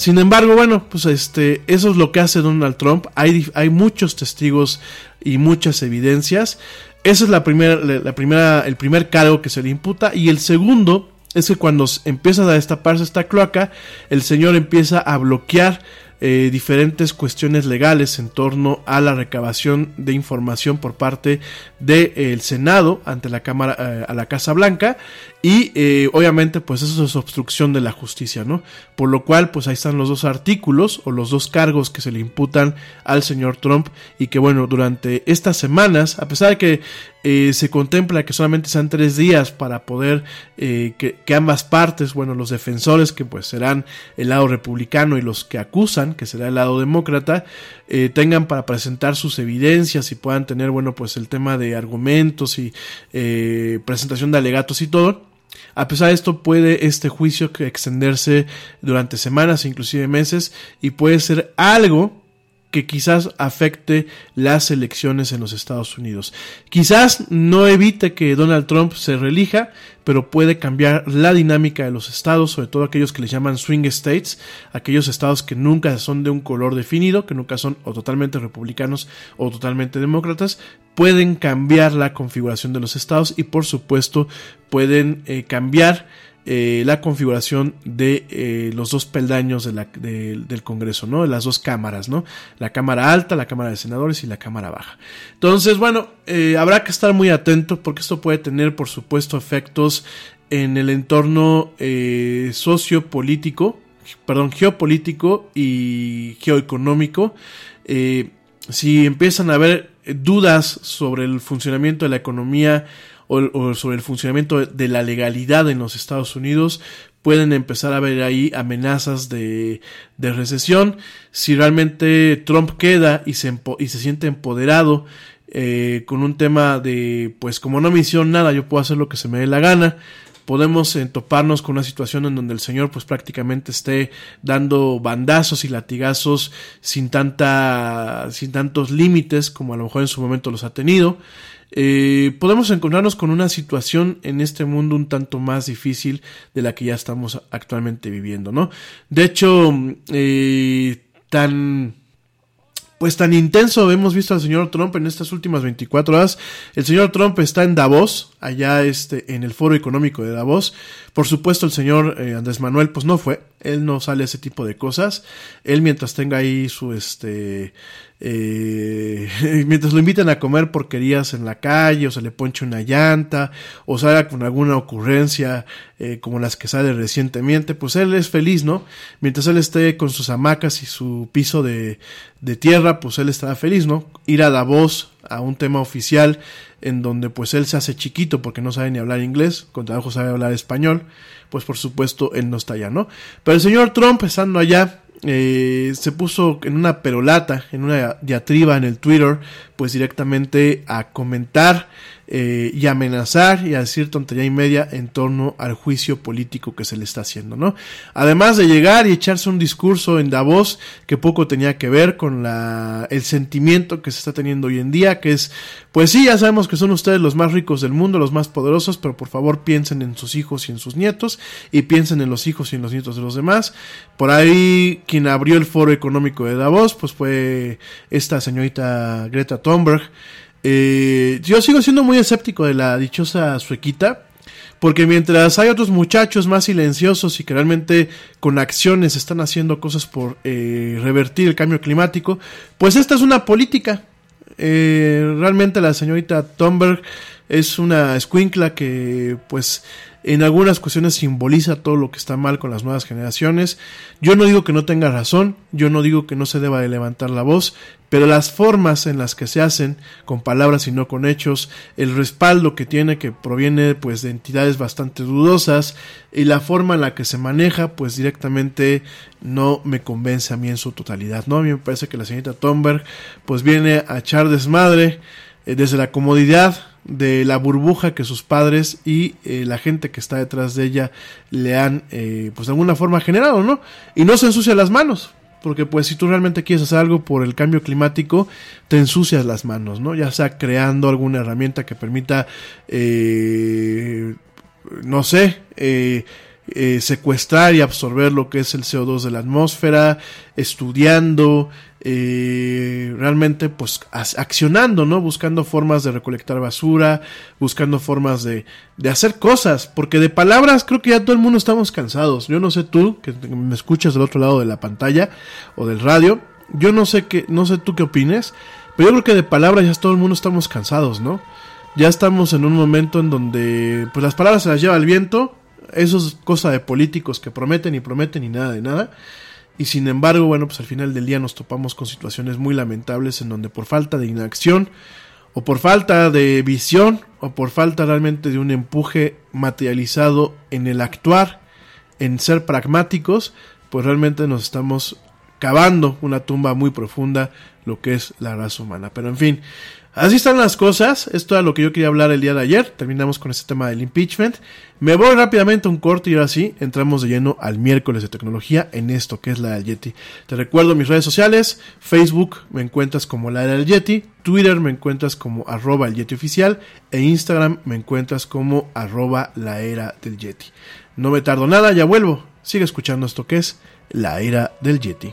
Sin embargo, bueno, pues este, eso es lo que hace Donald Trump. Hay, hay muchos testigos y muchas evidencias. Ese es la primera, la primera, el primer cargo que se le imputa. Y el segundo es que cuando empieza a destaparse esta cloaca, el señor empieza a bloquear eh, diferentes cuestiones legales en torno a la recabación de información por parte del Senado ante la Cámara, eh, a la Casa Blanca y eh, obviamente pues eso es obstrucción de la justicia, ¿no? Por lo cual pues ahí están los dos artículos o los dos cargos que se le imputan al señor Trump y que bueno, durante estas semanas, a pesar de que eh, se contempla que solamente sean tres días para poder eh, que, que, ambas partes, bueno, los defensores que pues serán el lado republicano y los que acusan, que será el lado demócrata, tengan para presentar sus evidencias y puedan tener, bueno, pues el tema de argumentos y presentación de alegatos y todo a pesar de esto, puede este juicio extenderse durante semanas, inclusive meses, y puede ser algo que quizás afecte las elecciones en los Estados Unidos. Quizás no evite que Donald Trump se reelija, pero puede cambiar la dinámica de los estados, sobre todo aquellos que le llaman swing states, aquellos estados que nunca son de un color definido, que nunca son o totalmente republicanos o totalmente demócratas, pueden cambiar la configuración de los estados y por supuesto pueden eh, cambiar eh, la configuración de eh, los dos peldaños del Congreso, ¿no? De las dos cámaras, ¿no? La Cámara Alta, la Cámara de Senadores y la Cámara Baja. Entonces, bueno, eh, habrá que estar muy atento porque esto puede tener, por supuesto, efectos en el entorno sociopolítico, perdón, geopolítico y geoeconómico. si empiezan a haber dudas sobre el funcionamiento de la economía, o, sobre el funcionamiento de la legalidad en los Estados Unidos, pueden empezar a ver ahí amenazas de, de recesión. Si realmente Trump queda y se, y se siente empoderado eh, con un tema de, pues como no me hicieron nada, yo puedo hacer lo que se me dé la gana, podemos toparnos con una situación en donde el señor pues prácticamente esté dando bandazos y latigazos sin tanta sin tantos límites como a lo mejor en su momento los ha tenido eh, podemos encontrarnos con una situación en este mundo un tanto más difícil de la que ya estamos actualmente viviendo, ¿no? De hecho, eh, tan pues tan intenso hemos visto al señor Trump en estas últimas 24 horas. El señor Trump está en Davos, allá este, en el foro económico de Davos. Por supuesto, el señor eh, Andrés Manuel, pues no fue. Él no sale a ese tipo de cosas. Él mientras tenga ahí su, este, eh, mientras lo inviten a comer porquerías en la calle, o se le ponche una llanta, o salga con alguna ocurrencia eh, como las que sale recientemente, pues él es feliz, ¿no? Mientras él esté con sus hamacas y su piso de, de tierra, pues él estará feliz, ¿no? Ir a Davos a un tema oficial en donde pues él se hace chiquito porque no sabe ni hablar inglés, con trabajo sabe hablar español, pues por supuesto él no está allá, ¿no? Pero el señor Trump estando allá, eh, se puso en una perolata, en una diatriba en el Twitter, pues directamente a comentar eh, y amenazar y a decir tontería y media en torno al juicio político que se le está haciendo, ¿no? Además de llegar y echarse un discurso en Davos que poco tenía que ver con la, el sentimiento que se está teniendo hoy en día, que es, pues sí, ya sabemos que son ustedes los más ricos del mundo, los más poderosos, pero por favor piensen en sus hijos y en sus nietos y piensen en los hijos y en los nietos de los demás. Por ahí, quien abrió el foro económico de Davos, pues fue esta señorita Greta Thunberg, eh, yo sigo siendo muy escéptico de la dichosa suequita. Porque mientras hay otros muchachos más silenciosos y que realmente con acciones están haciendo cosas por eh, revertir el cambio climático, pues esta es una política. Eh, realmente la señorita Thunberg es una escuincla que pues en algunas cuestiones simboliza todo lo que está mal con las nuevas generaciones. Yo no digo que no tenga razón, yo no digo que no se deba de levantar la voz, pero las formas en las que se hacen, con palabras y no con hechos, el respaldo que tiene que proviene pues de entidades bastante dudosas y la forma en la que se maneja pues directamente no me convence a mí en su totalidad, ¿no? A mí me parece que la señorita Thunberg pues viene a echar desmadre eh, desde la comodidad de la burbuja que sus padres y eh, la gente que está detrás de ella le han, eh, pues de alguna forma generado, ¿no? Y no se ensucia las manos, porque pues si tú realmente quieres hacer algo por el cambio climático, te ensucias las manos, ¿no? Ya sea creando alguna herramienta que permita, eh, no sé, eh, eh, secuestrar y absorber lo que es el CO2 de la atmósfera, estudiando, eh, realmente pues accionando, ¿no? Buscando formas de recolectar basura, buscando formas de, de hacer cosas, porque de palabras creo que ya todo el mundo estamos cansados. Yo no sé tú, que me escuchas del otro lado de la pantalla o del radio, yo no sé qué, no sé tú qué opines, pero yo creo que de palabras ya todo el mundo estamos cansados, ¿no? Ya estamos en un momento en donde pues las palabras se las lleva el viento, eso es cosa de políticos que prometen y prometen y nada de nada. Y sin embargo, bueno, pues al final del día nos topamos con situaciones muy lamentables en donde por falta de inacción o por falta de visión o por falta realmente de un empuje materializado en el actuar, en ser pragmáticos, pues realmente nos estamos cavando una tumba muy profunda, lo que es la raza humana. Pero en fin, Así están las cosas. Esto es lo que yo quería hablar el día de ayer. Terminamos con este tema del impeachment. Me voy rápidamente a un corte y ahora sí entramos de lleno al miércoles de tecnología en esto que es la del Yeti. Te recuerdo mis redes sociales. Facebook me encuentras como la era del Yeti. Twitter me encuentras como arroba el Yeti oficial. E Instagram me encuentras como arroba la era del Yeti. No me tardo nada, ya vuelvo. Sigue escuchando esto que es la era del Yeti.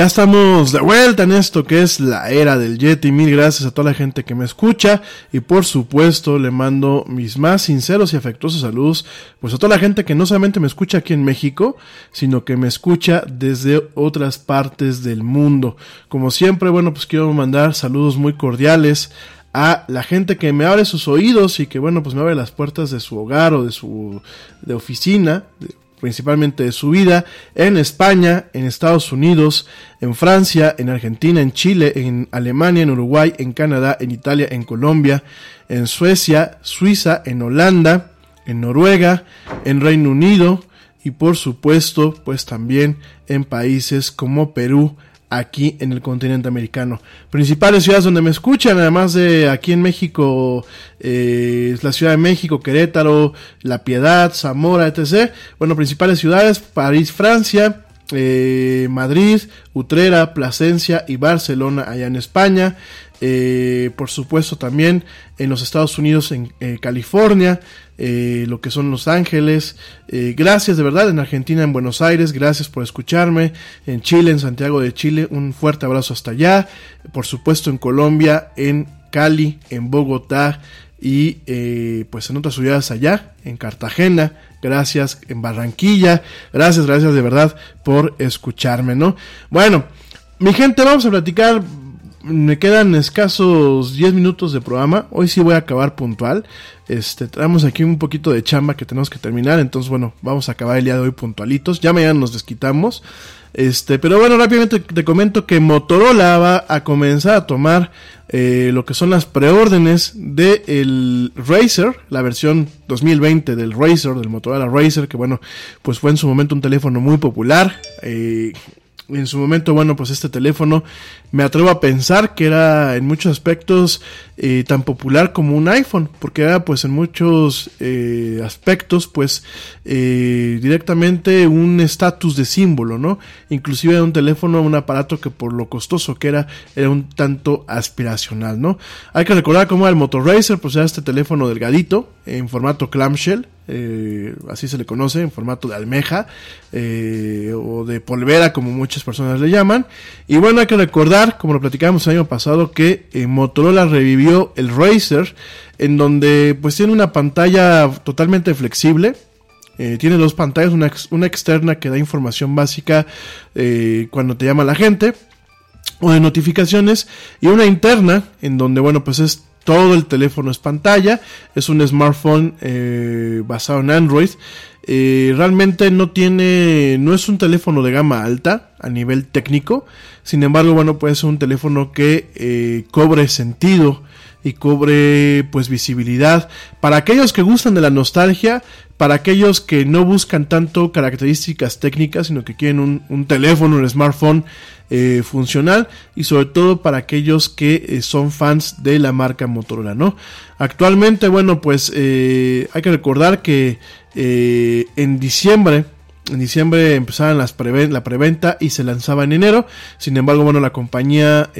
Ya estamos de vuelta en esto que es la era del Yeti. Mil gracias a toda la gente que me escucha y por supuesto le mando mis más sinceros y afectuosos saludos pues a toda la gente que no solamente me escucha aquí en México, sino que me escucha desde otras partes del mundo. Como siempre, bueno, pues quiero mandar saludos muy cordiales a la gente que me abre sus oídos y que bueno, pues me abre las puertas de su hogar o de su de oficina, principalmente de su vida, en España, en Estados Unidos, en Francia, en Argentina, en Chile, en Alemania, en Uruguay, en Canadá, en Italia, en Colombia, en Suecia, Suiza, en Holanda, en Noruega, en Reino Unido y por supuesto, pues también en países como Perú, aquí en el continente americano. Principales ciudades donde me escuchan, además de aquí en México, eh, la Ciudad de México, Querétaro, La Piedad, Zamora, etc. Bueno, principales ciudades, París, Francia, eh, Madrid, Utrera, Plasencia y Barcelona, allá en España. Eh, por supuesto también en los Estados Unidos, en California, eh, lo que son Los Ángeles. Eh, gracias de verdad en Argentina, en Buenos Aires, gracias por escucharme. En Chile, en Santiago de Chile, un fuerte abrazo hasta allá. Por supuesto en Colombia, en Cali, en Bogotá y eh, pues en otras ciudades allá, en Cartagena, gracias en Barranquilla, gracias, gracias de verdad por escucharme, ¿no? Bueno, mi gente, vamos a platicar me quedan escasos 10 minutos de programa. Hoy sí voy a acabar puntual. Este, tenemos aquí un poquito de chamba que tenemos que terminar. Entonces, bueno, vamos a acabar el día de hoy puntualitos. Ya mañana nos desquitamos. Este, pero bueno, rápidamente te comento que Motorola va a comenzar a tomar eh, lo que son las preórdenes del el Razer, la versión 2020 del Razer, del Motorola Razer, que bueno, pues fue en su momento un teléfono muy popular. Eh, en su momento, bueno, pues este teléfono me atrevo a pensar que era en muchos aspectos eh, tan popular como un iPhone, porque era pues en muchos eh, aspectos pues eh, directamente un estatus de símbolo, ¿no? Inclusive era un teléfono, un aparato que por lo costoso que era, era un tanto aspiracional, ¿no? Hay que recordar cómo era el Motor Racer, pues era este teléfono delgadito, en formato clamshell, eh, así se le conoce, en formato de almeja eh, o de polvera, como muchas personas le llaman. Y bueno, hay que recordar, como lo platicábamos el año pasado, que eh, Motorola revivió el Razer, en donde pues tiene una pantalla totalmente flexible. Eh, tiene dos pantallas, una, una externa que da información básica eh, cuando te llama la gente o de notificaciones y una interna en donde bueno pues es todo el teléfono es pantalla es un smartphone eh, basado en Android. Eh, realmente no tiene no es un teléfono de gama alta a nivel técnico. Sin embargo bueno puede ser un teléfono que eh, cobre sentido y cobre pues visibilidad para aquellos que gustan de la nostalgia para aquellos que no buscan tanto características técnicas sino que quieren un, un teléfono un smartphone eh, funcional y sobre todo para aquellos que eh, son fans de la marca Motorola no actualmente bueno pues eh, hay que recordar que en diciembre en diciembre empezaban las la preventa y se lanzaba en enero. Sin embargo, bueno, la compañía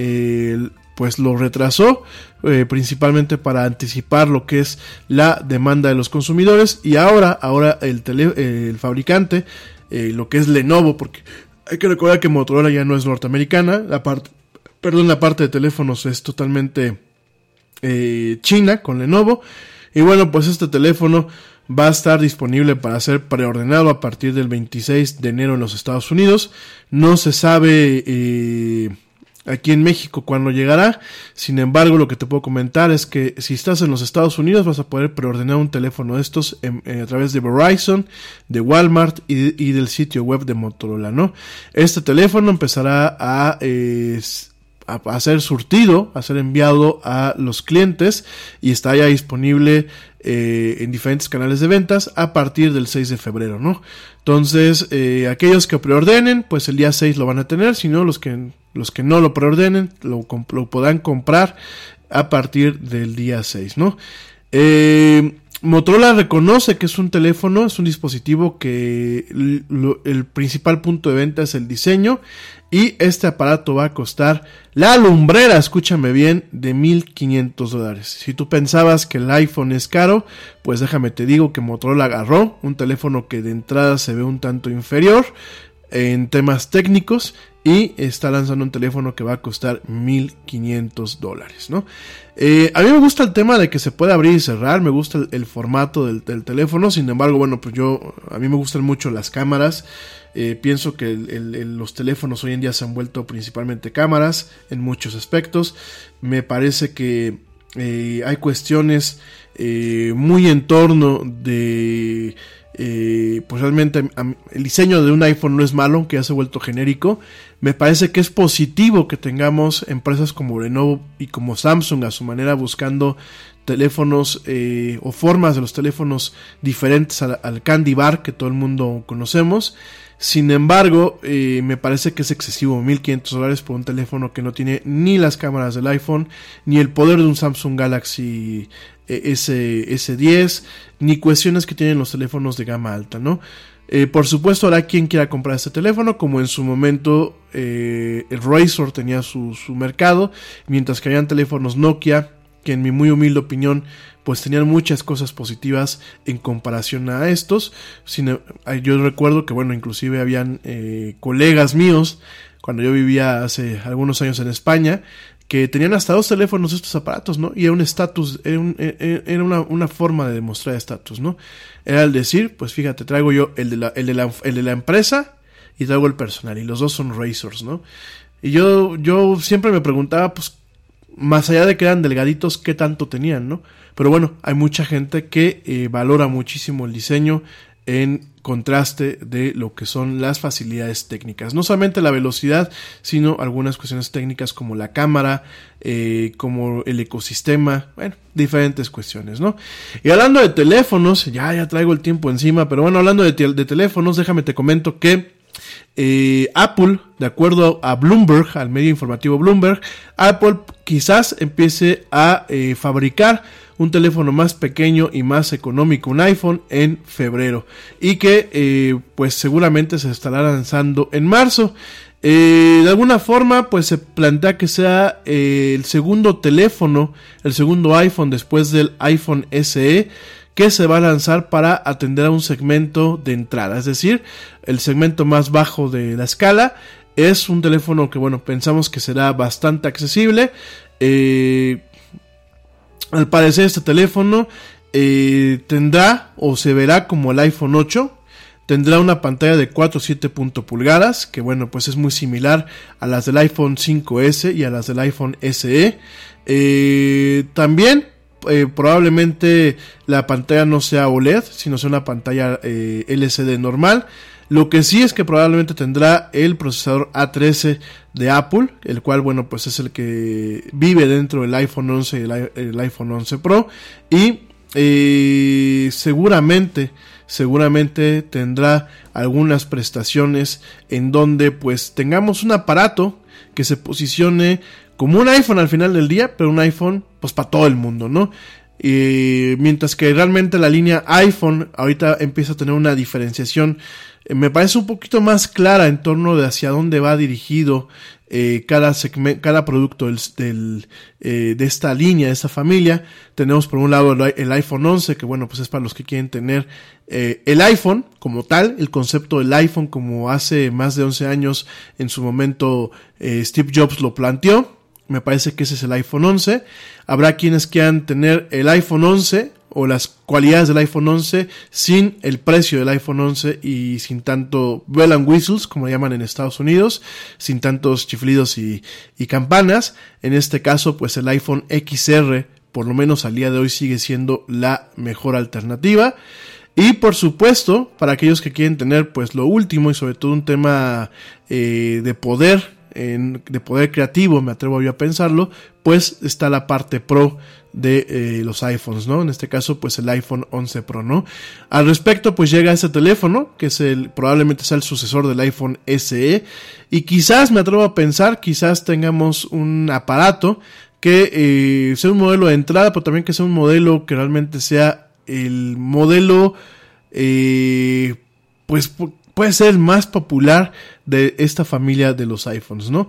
pues lo retrasó eh, principalmente para anticipar lo que es la demanda de los consumidores y ahora ahora el tele- el fabricante eh, lo que es Lenovo porque hay que recordar que Motorola ya no es norteamericana la parte perdón la parte de teléfonos es totalmente eh, China con Lenovo. Y bueno, pues este teléfono va a estar disponible para ser preordenado a partir del 26 de enero en los Estados Unidos. No se sabe eh, aquí en México cuándo llegará. Sin embargo, lo que te puedo comentar es que si estás en los Estados Unidos vas a poder preordenar un teléfono de estos en- eh, a través de Verizon, de Walmart y, y del sitio web de Motorola, ¿no? Este teléfono empezará a... eh, a, ser surtido, a ser enviado a los clientes y está ya disponible eh, en diferentes canales de ventas a partir del 6 de febrero, ¿no? Entonces, eh, aquellos que preordenen, pues el día 6 lo van a tener, si no, los que, los que no lo preordenen, lo, lo podrán comprar a partir del día 6, ¿no? Eh, Motorola reconoce que es un teléfono, es un dispositivo que el principal punto de venta es el diseño y este aparato va a costar la lumbrera, escúchame bien, de 1500 dólares. Si tú pensabas que el iPhone es caro, pues déjame te digo que Motorola agarró un teléfono que de entrada se ve un tanto inferior en temas técnicos y está lanzando un teléfono que va a costar 1500 dólares, ¿no? Eh, a mí me gusta el tema de que se puede abrir y cerrar, me gusta el, formato del, teléfono, sin embargo, bueno, pues yo, a mí me gustan mucho las cámaras, eh, pienso que los teléfonos hoy en día se han vuelto principalmente cámaras en muchos aspectos, me parece que eh, hay cuestiones muy en torno de eh, pues realmente el diseño de un iPhone no es malo, aunque ya se ha vuelto genérico. Me parece que es positivo que tengamos empresas como Lenovo y como Samsung a su manera buscando teléfonos eh, o formas de los teléfonos diferentes al, Candy Bar que todo el mundo conocemos. Sin embargo, eh, me parece que es excesivo, 1500 dólares por un teléfono que no tiene ni las cámaras del iPhone, ni el poder de un Samsung Galaxy S, S10, ni cuestiones que tienen los teléfonos de gama alta, ¿no? Eh, por supuesto, habrá quien quiera comprar este teléfono, como en su momento eh, el Razor tenía su, mercado, mientras que habían teléfonos Nokia, que en mi muy humilde opinión, pues tenían muchas cosas positivas en comparación a estos. Em, yo recuerdo que, bueno, inclusive habían eh, colegas míos, cuando yo vivía hace algunos años en España, que tenían hasta dos teléfonos estos aparatos, ¿no? Y era un estatus, era, e, e, una, forma de demostrar estatus, ¿no? Era el decir, pues fíjate, traigo yo el de, la, empresa y traigo el personal, y los dos son Razors, ¿no? Y yo, yo siempre me preguntaba, pues, más allá de que eran delgaditos, ¿qué tanto tenían, no? Pero bueno, hay mucha gente que eh, valora muchísimo el diseño, en contraste de lo que son las facilidades técnicas. No solamente la velocidad, sino algunas cuestiones técnicas como la cámara, eh, como el ecosistema, bueno, diferentes cuestiones, ¿no? Y hablando de teléfonos, ya, traigo el tiempo encima, pero bueno, hablando de, teléfonos, déjame te comento que eh, Apple, de acuerdo a Bloomberg, al medio informativo Bloomberg, Apple quizás empiece a eh, fabricar un teléfono más pequeño y más económico, un iPhone, en febrero. Y que eh, pues seguramente se estará lanzando en marzo. Eh, de alguna forma, pues se plantea que sea eh, el segundo teléfono, el segundo iPhone después del iPhone SE, que se va a lanzar para atender a un segmento de entrada, es decir, el segmento más bajo de la escala. Es un teléfono que, bueno, pensamos que será bastante accesible. Al parecer este teléfono eh, tendrá o se verá como el iPhone 8. Tendrá una pantalla de 4.7 pulgadas, que bueno, pues es muy similar a las del iPhone 5S y a las del iPhone SE. Eh, también eh, probablemente la pantalla no sea OLED, sino sea una pantalla LCD normal. Lo que sí es que probablemente tendrá el procesador A13 de Apple, el cual, bueno, pues es el que vive dentro del iPhone 11 y el, iPhone 11 Pro. Y eh, seguramente, seguramente tendrá algunas prestaciones en donde pues tengamos un aparato que se posicione como un iPhone al final del día, pero un iPhone pues para todo el mundo, ¿no? Y mientras que realmente la línea iPhone ahorita empieza a tener una diferenciación eh, me parece un poquito más clara en torno de hacia dónde va dirigido eh, cada, cada producto del, eh, de esta línea, de esta familia. Tenemos por un lado el, iPhone 11, que bueno, pues es para los que quieren tener el iPhone como tal, el concepto del iPhone como hace más de 11 años en su momento Steve Jobs lo planteó. Me parece que ese es el iPhone 11. Habrá quienes quieran tener el iPhone 11 o las cualidades del iPhone 11 sin el precio del iPhone 11 y sin tanto bell and whistles, como llaman en Estados Unidos, sin tantos chiflidos y, y campanas. En este caso, pues el iPhone XR, por lo menos al día de hoy, sigue siendo la mejor alternativa. Y por supuesto, para aquellos que quieren tener pues lo último y sobre todo un tema eh, de poder de poder creativo, me atrevo yo a pensarlo, pues está la parte Pro de eh, los iPhones, ¿no? En este caso, pues el iPhone 11 Pro, ¿no? Al respecto, pues llega ese teléfono, que es el, probablemente sea el sucesor del iPhone SE, y quizás me atrevo a pensar, quizás tengamos un aparato que eh, sea un modelo de entrada, pero también que sea un modelo que realmente sea el modelo, eh, pues puede ser el más popular de esta familia de los iPhones, ¿no?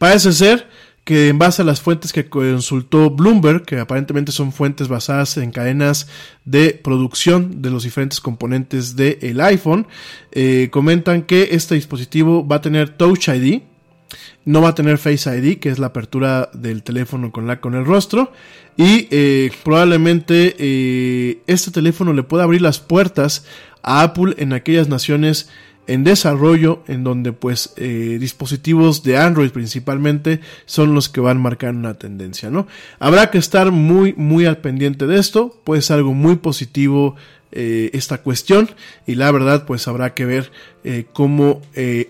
Parece ser que en base a las fuentes que consultó Bloomberg, que aparentemente son fuentes basadas en cadenas de producción de los diferentes componentes del iPhone, eh, comentan que este dispositivo va a tener Touch ID, no va a tener Face ID, que es la apertura del teléfono con, la, con el rostro, y eh, probablemente eh, este teléfono le pueda abrir las puertas a Apple en aquellas naciones en desarrollo en donde pues eh, dispositivos de Android principalmente son los que van marcando una tendencia, ¿no? Habrá que estar muy muy al pendiente de esto, puede ser algo muy positivo eh, esta cuestión y la verdad pues habrá que ver eh, cómo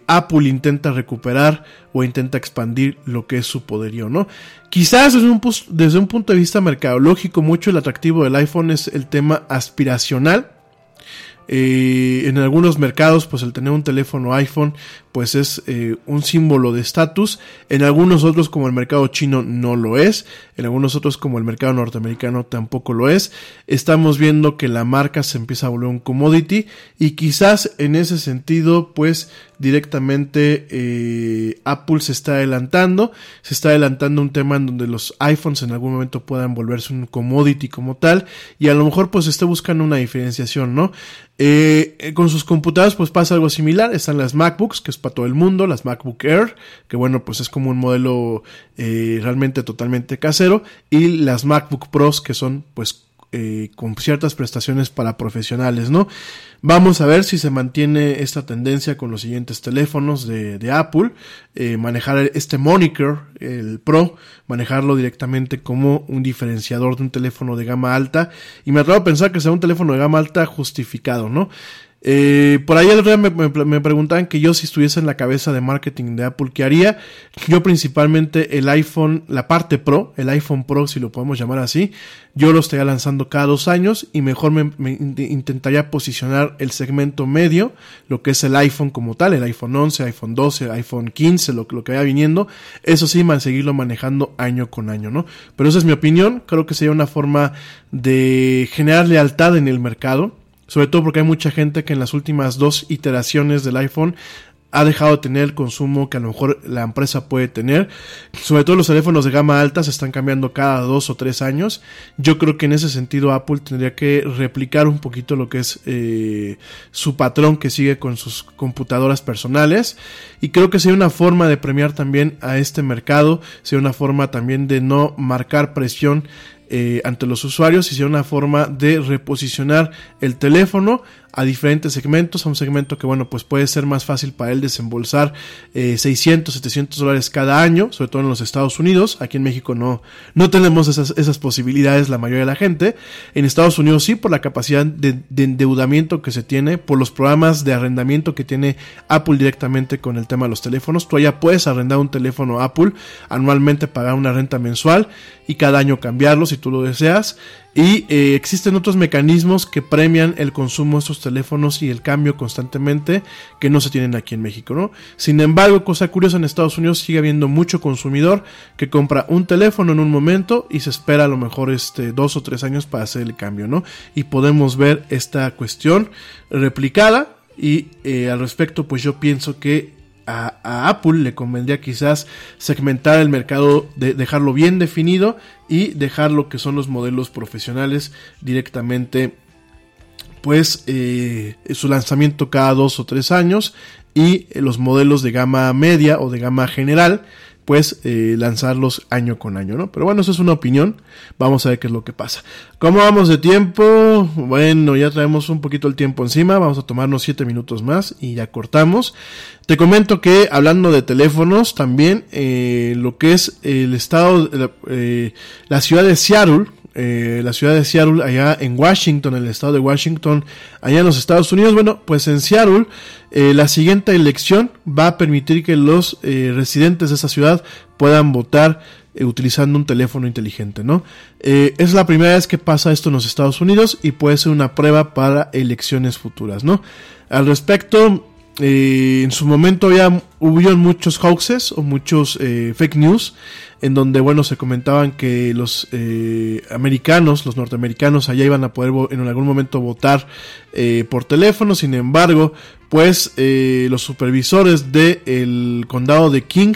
Apple intenta recuperar o intenta expandir lo que es su poderío, ¿no? Quizás desde un, desde un punto de vista mercadológico mucho el atractivo del iPhone es el tema aspiracional, eh, en algunos mercados, pues el tener un teléfono iPhone, pues es eh, un símbolo de estatus. En algunos otros, como el mercado chino, no lo es. En algunos otros, como el mercado norteamericano, tampoco lo es. Estamos viendo que la marca se empieza a volver un commodity y quizás en ese sentido, pues directamente eh, Apple se está adelantando. Se está adelantando un tema en donde los iPhones en algún momento puedan volverse un commodity como tal y a lo mejor pues esté buscando una diferenciación, ¿no? Eh, con sus computadoras pues pasa algo similar, están las MacBooks, que para todo el mundo, las MacBook Air, que bueno pues es como un modelo eh, realmente totalmente casero, y las MacBook Pros, que son pues eh, con ciertas prestaciones para profesionales, ¿no? Vamos a ver si se mantiene esta tendencia con los siguientes teléfonos de, Apple, eh, manejar este moniker, el Pro, manejarlo directamente como un diferenciador de un teléfono de gama alta, y me atrevo a pensar que sea un teléfono de gama alta justificado, ¿no? Eh, por ahí el día me, preguntaban que yo si estuviese en la cabeza de marketing de Apple, ¿qué haría? Yo principalmente el iPhone, la parte Pro, el iPhone Pro si lo podemos llamar así, yo lo estaría lanzando cada dos años y mejor me, intentaría posicionar el segmento medio, lo que es el iPhone como tal, el iPhone 11, iPhone 12, iPhone 15, lo, lo que vaya viniendo, eso sí, man, seguirlo manejando año con año, ¿no? Pero esa es mi opinión, creo que sería una forma de generar lealtad en el mercado sobre todo porque hay mucha gente que en las últimas dos iteraciones del iPhone ha dejado de tener el consumo que a lo mejor la empresa puede tener. Sobre todo los teléfonos de gama alta se están cambiando cada dos o tres años. Yo creo que en ese sentido Apple tendría que replicar un poquito lo que es eh, su patrón que sigue con sus computadoras personales. Y creo que sería una forma de premiar también a este mercado, sería una forma también de no marcar presión eh, ante los usuarios sea una forma de reposicionar el teléfono a diferentes segmentos, a un segmento que bueno pues puede ser más fácil para él desembolsar 600, eh, 700 dólares cada año, sobre todo en los Estados Unidos, aquí en México no, no tenemos esas, posibilidades la mayoría de la gente, en Estados Unidos sí por la capacidad de, endeudamiento que se tiene, por los programas de arrendamiento que tiene Apple directamente con el tema de los teléfonos, tú allá puedes arrendar un teléfono Apple, anualmente pagar una renta mensual y cada año cambiarlo si tú lo deseas y eh, existen otros mecanismos que premian el consumo de estos teléfonos y el cambio constantemente que no se tienen aquí en México, ¿no? Sin embargo, cosa curiosa, en Estados Unidos sigue habiendo mucho consumidor que compra un teléfono en un momento y se espera a lo mejor este dos o tres años para hacer el cambio, ¿no? Y podemos ver esta cuestión replicada y eh, al respecto, pues yo pienso que a, Apple le convendría quizás segmentar el mercado, de dejarlo bien definido y dejar lo que son los modelos profesionales directamente pues eh, su lanzamiento cada dos o tres años y los modelos de gama media o de gama general pues lanzarlos año con año, ¿no? Pero bueno, eso es una opinión. Vamos a ver qué es lo que pasa. ¿Cómo vamos de tiempo? Bueno, ya traemos un poquito el tiempo encima. Vamos a tomarnos 7 minutos más y ya cortamos. Te comento que hablando de teléfonos, también eh, lo que es el estado, eh, la ciudad de Seattle, eh, la ciudad de Seattle, allá en Washington, el estado de Washington, allá en los Estados Unidos. Bueno, pues en Seattle, eh, la siguiente elección va a permitir que los eh, residentes de esa ciudad puedan votar utilizando un teléfono inteligente, ¿no? es la primera vez que pasa esto en los Estados Unidos y puede ser una prueba para elecciones futuras, ¿no? Al respecto, en su momento había, hubo muchos hoaxes o muchos fake news en donde, bueno, se comentaban que los eh, americanos, los norteamericanos, allá iban a poder en algún momento votar eh, por teléfono, sin embargo, pues eh, los supervisores del condado de King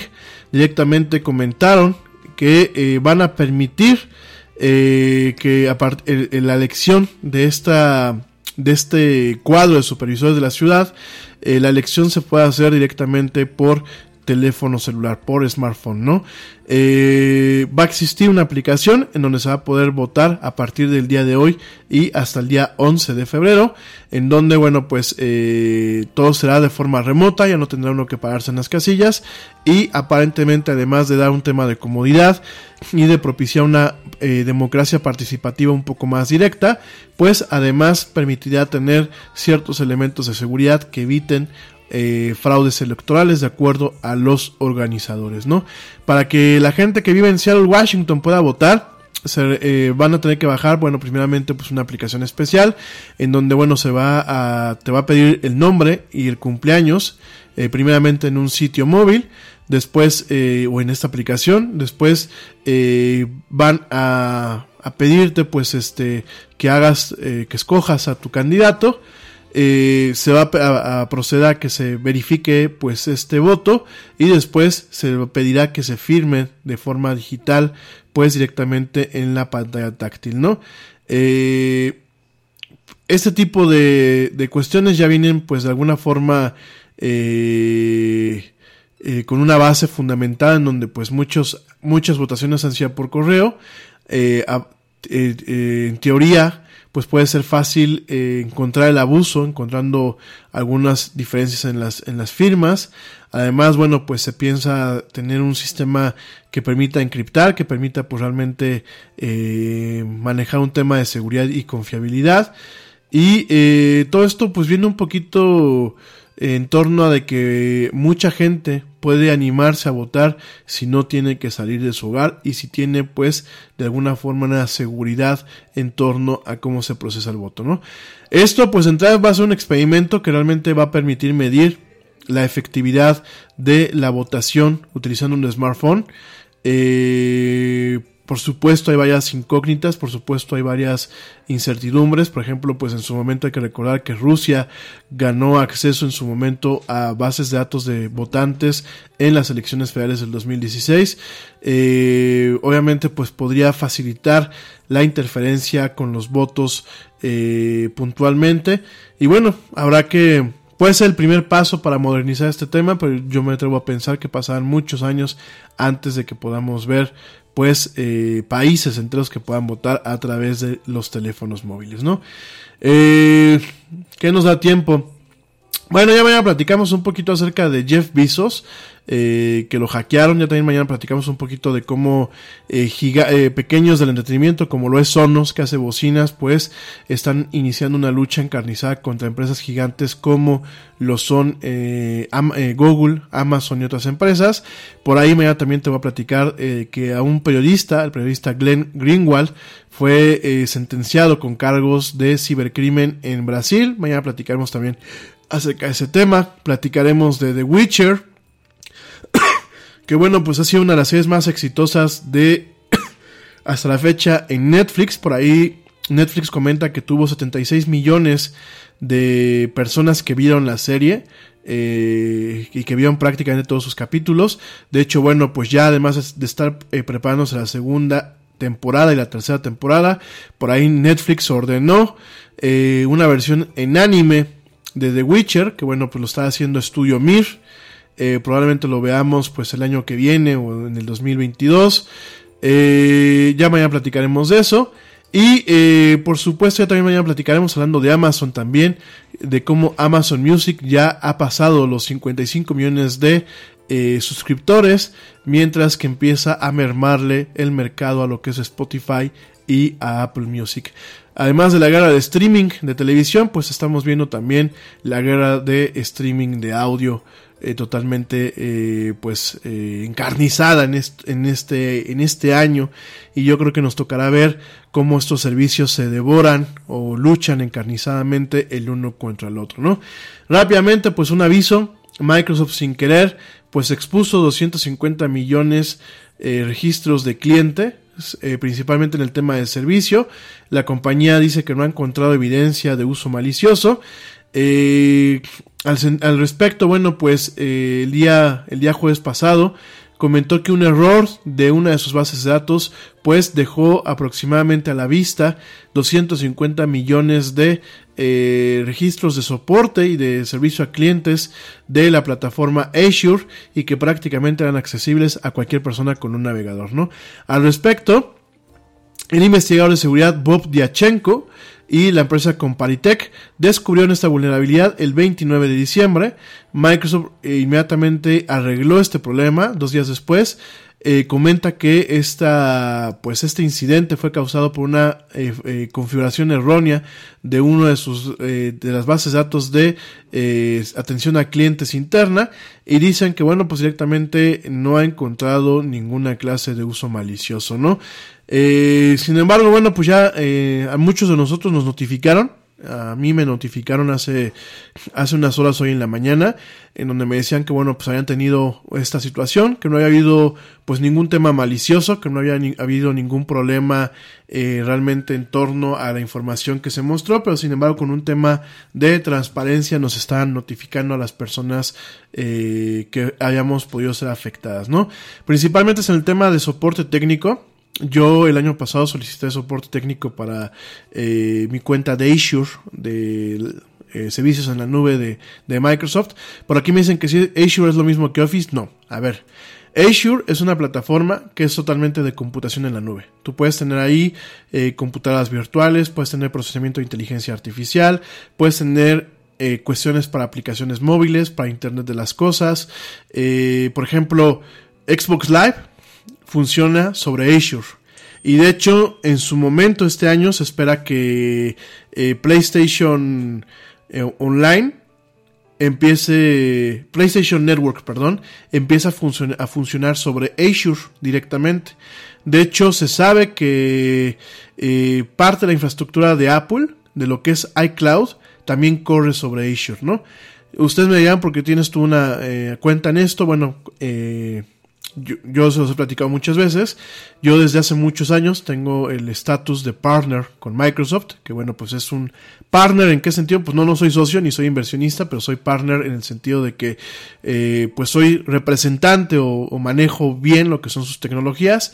directamente comentaron que van a permitir que la elección de esta de este cuadro de supervisores de la ciudad, la elección se pueda hacer directamente por teléfono celular, por smartphone, ¿no? Eh, va a existir una aplicación en donde se va a poder votar a partir del día de hoy y hasta el día 11 de febrero, en donde, bueno, pues eh, todo será de forma remota, ya no tendrá uno que pagarse en las casillas y aparentemente además de dar un tema de comodidad y de propiciar una eh, democracia participativa un poco más directa, pues además permitirá tener ciertos elementos de seguridad que eviten eh, fraudes electorales de acuerdo a los organizadores, ¿no? Para que la gente que vive en Seattle, Washington pueda votar, se, eh, van a tener que bajar, bueno, primeramente pues una aplicación especial en donde, bueno, se va a, te va a pedir el nombre y el cumpleaños, eh, primeramente en un sitio móvil, después, o en esta aplicación, después van a, a, pedirte pues este, que hagas, que escojas a tu candidato, eh, se va a, proceder a que se verifique pues este voto y después se pedirá que se firme de forma digital pues directamente en la pantalla táctil, ¿no? Eh, este tipo de, de, cuestiones ya vienen pues de alguna forma eh, con una base fundamental en donde pues muchos, muchas votaciones han sido por correo. en teoría, pues puede ser fácil eh, encontrar el abuso, encontrando algunas diferencias en las, en las firmas. Además, bueno, pues se piensa tener un sistema que permita encriptar, que permita pues realmente eh, manejar un tema de seguridad y confiabilidad. Y eh, todo esto pues viene un poquito en torno a de que mucha gente puede animarse a votar si no tiene que salir de su hogar y si tiene pues de alguna forma una seguridad en torno a cómo se procesa el voto, ¿no? Esto pues entrada va a ser un experimento que realmente va a permitir medir la efectividad de la votación utilizando un smartphone. Eh, por supuesto hay varias incógnitas, por supuesto hay varias incertidumbres, por ejemplo, pues en su momento hay que recordar que Rusia ganó acceso en su momento a bases de datos de votantes en las elecciones federales del 2016. Eh, obviamente pues podría facilitar la interferencia con los votos eh, puntualmente y bueno, habrá que Puede ser el primer paso para modernizar este tema, pero yo me atrevo a pensar que pasarán muchos años antes de que podamos ver pues eh, países enteros que puedan votar a través de los teléfonos móviles, ¿no? Eh, ¿Qué nos da tiempo? Bueno, ya mañana platicamos un poquito acerca de Jeff Bezos, eh, que lo hackearon. Ya también mañana platicamos un poquito de cómo eh, eh, pequeños del entretenimiento, como lo es Sonos, que hace bocinas, pues están iniciando una lucha encarnizada contra empresas gigantes como lo son Google, Amazon y otras empresas. Por ahí mañana también te voy a platicar que a un periodista, el periodista Glenn Greenwald, fue sentenciado con cargos de cibercrimen en Brasil. Mañana platicaremos también acerca de ese tema. Platicaremos de The Witcher, que bueno, pues ha sido una de las series más exitosas de hasta la fecha en Netflix. Por ahí Netflix comenta que tuvo 76 millones de personas que vieron la serie. Eh, y que vieron prácticamente todos sus capítulos. De hecho, bueno, pues ya además de estar eh, preparándose la segunda temporada y la tercera temporada, por ahí Netflix ordenó eh, una versión en anime de The Witcher, que bueno, pues lo está haciendo Estudio Mir. Eh, probablemente lo veamos pues el año que viene o en el 2022. Eh, ya mañana platicaremos de eso. Y eh, por supuesto ya también mañana platicaremos hablando de Amazon también, de cómo Amazon Music ya ha pasado los 55 millones de suscriptores, mientras que empieza a mermarle el mercado a lo que es Spotify y a Apple Music. Además de la guerra de streaming de televisión, pues estamos viendo también la guerra de streaming de audio eh, totalmente eh, pues eh, encarnizada en, en, este, en este año y yo creo que nos tocará ver cómo estos servicios se devoran o luchan encarnizadamente el uno contra el otro, ¿no? Rápidamente pues un aviso, Microsoft sin querer pues expuso 250 millones registros de cliente principalmente en el tema del servicio. La compañía dice que no ha encontrado evidencia de uso malicioso. Al, respecto, bueno, pues eh, el, día, el día jueves pasado comentó que un error de una de sus bases de datos pues dejó aproximadamente a la vista 250 millones de eh, registros de soporte y de servicio a clientes de la plataforma Azure y que prácticamente eran accesibles a cualquier persona con un navegador, ¿no? Al respecto, el investigador de seguridad Bob Diachenko y la empresa Comparitech descubrieron esta vulnerabilidad el 29 de diciembre. Microsoft inmediatamente arregló este problema dos días después. Eh, comenta que esta, pues este incidente fue causado por una eh, configuración errónea de uno de sus de las bases de datos de atención a clientes interna y dicen que bueno pues directamente no ha encontrado ninguna clase de uso malicioso no eh, sin embargo, bueno, pues ya eh, a muchos de nosotros nos notificaron. A mí me notificaron hace, hace unas horas hoy en la mañana, en donde me decían que bueno, pues habían tenido esta situación, que no había habido pues ningún tema malicioso, que no había habido ningún problema eh, realmente en torno a la información que se mostró, pero sin embargo con un tema de transparencia nos están notificando a las personas eh, que hayamos podido ser afectadas, ¿no? Principalmente es en el tema de soporte técnico, yo el año pasado solicité soporte técnico para eh, mi cuenta de Azure, de eh, servicios en la nube de, de, Microsoft. Por aquí me dicen que si Azure es lo mismo que Office. No, a ver. Azure es una plataforma que es totalmente de computación en la nube. Tú puedes tener ahí eh, computadoras virtuales, puedes tener procesamiento de inteligencia artificial, puedes tener cuestiones para aplicaciones móviles, para Internet de las Cosas. Por ejemplo, Xbox Live funciona sobre Azure. Y de hecho, en su momento este año se espera que eh, PlayStation eh, Online empiece, PlayStation Network, perdón, empieza a, a, funcionar sobre Azure directamente. De hecho, se sabe que eh, parte de la infraestructura de Apple, de lo que es iCloud, también corre sobre Azure, ¿no? Ustedes me dirán porque tienes tú una cuenta en esto, bueno, eh, yo, se los he platicado muchas veces. Yo desde hace muchos años tengo el estatus de partner con Microsoft, que bueno, pues es un partner en qué sentido, pues no, no soy socio ni soy inversionista, pero soy partner en el sentido de que eh, pues soy representante o, manejo bien lo que son sus tecnologías.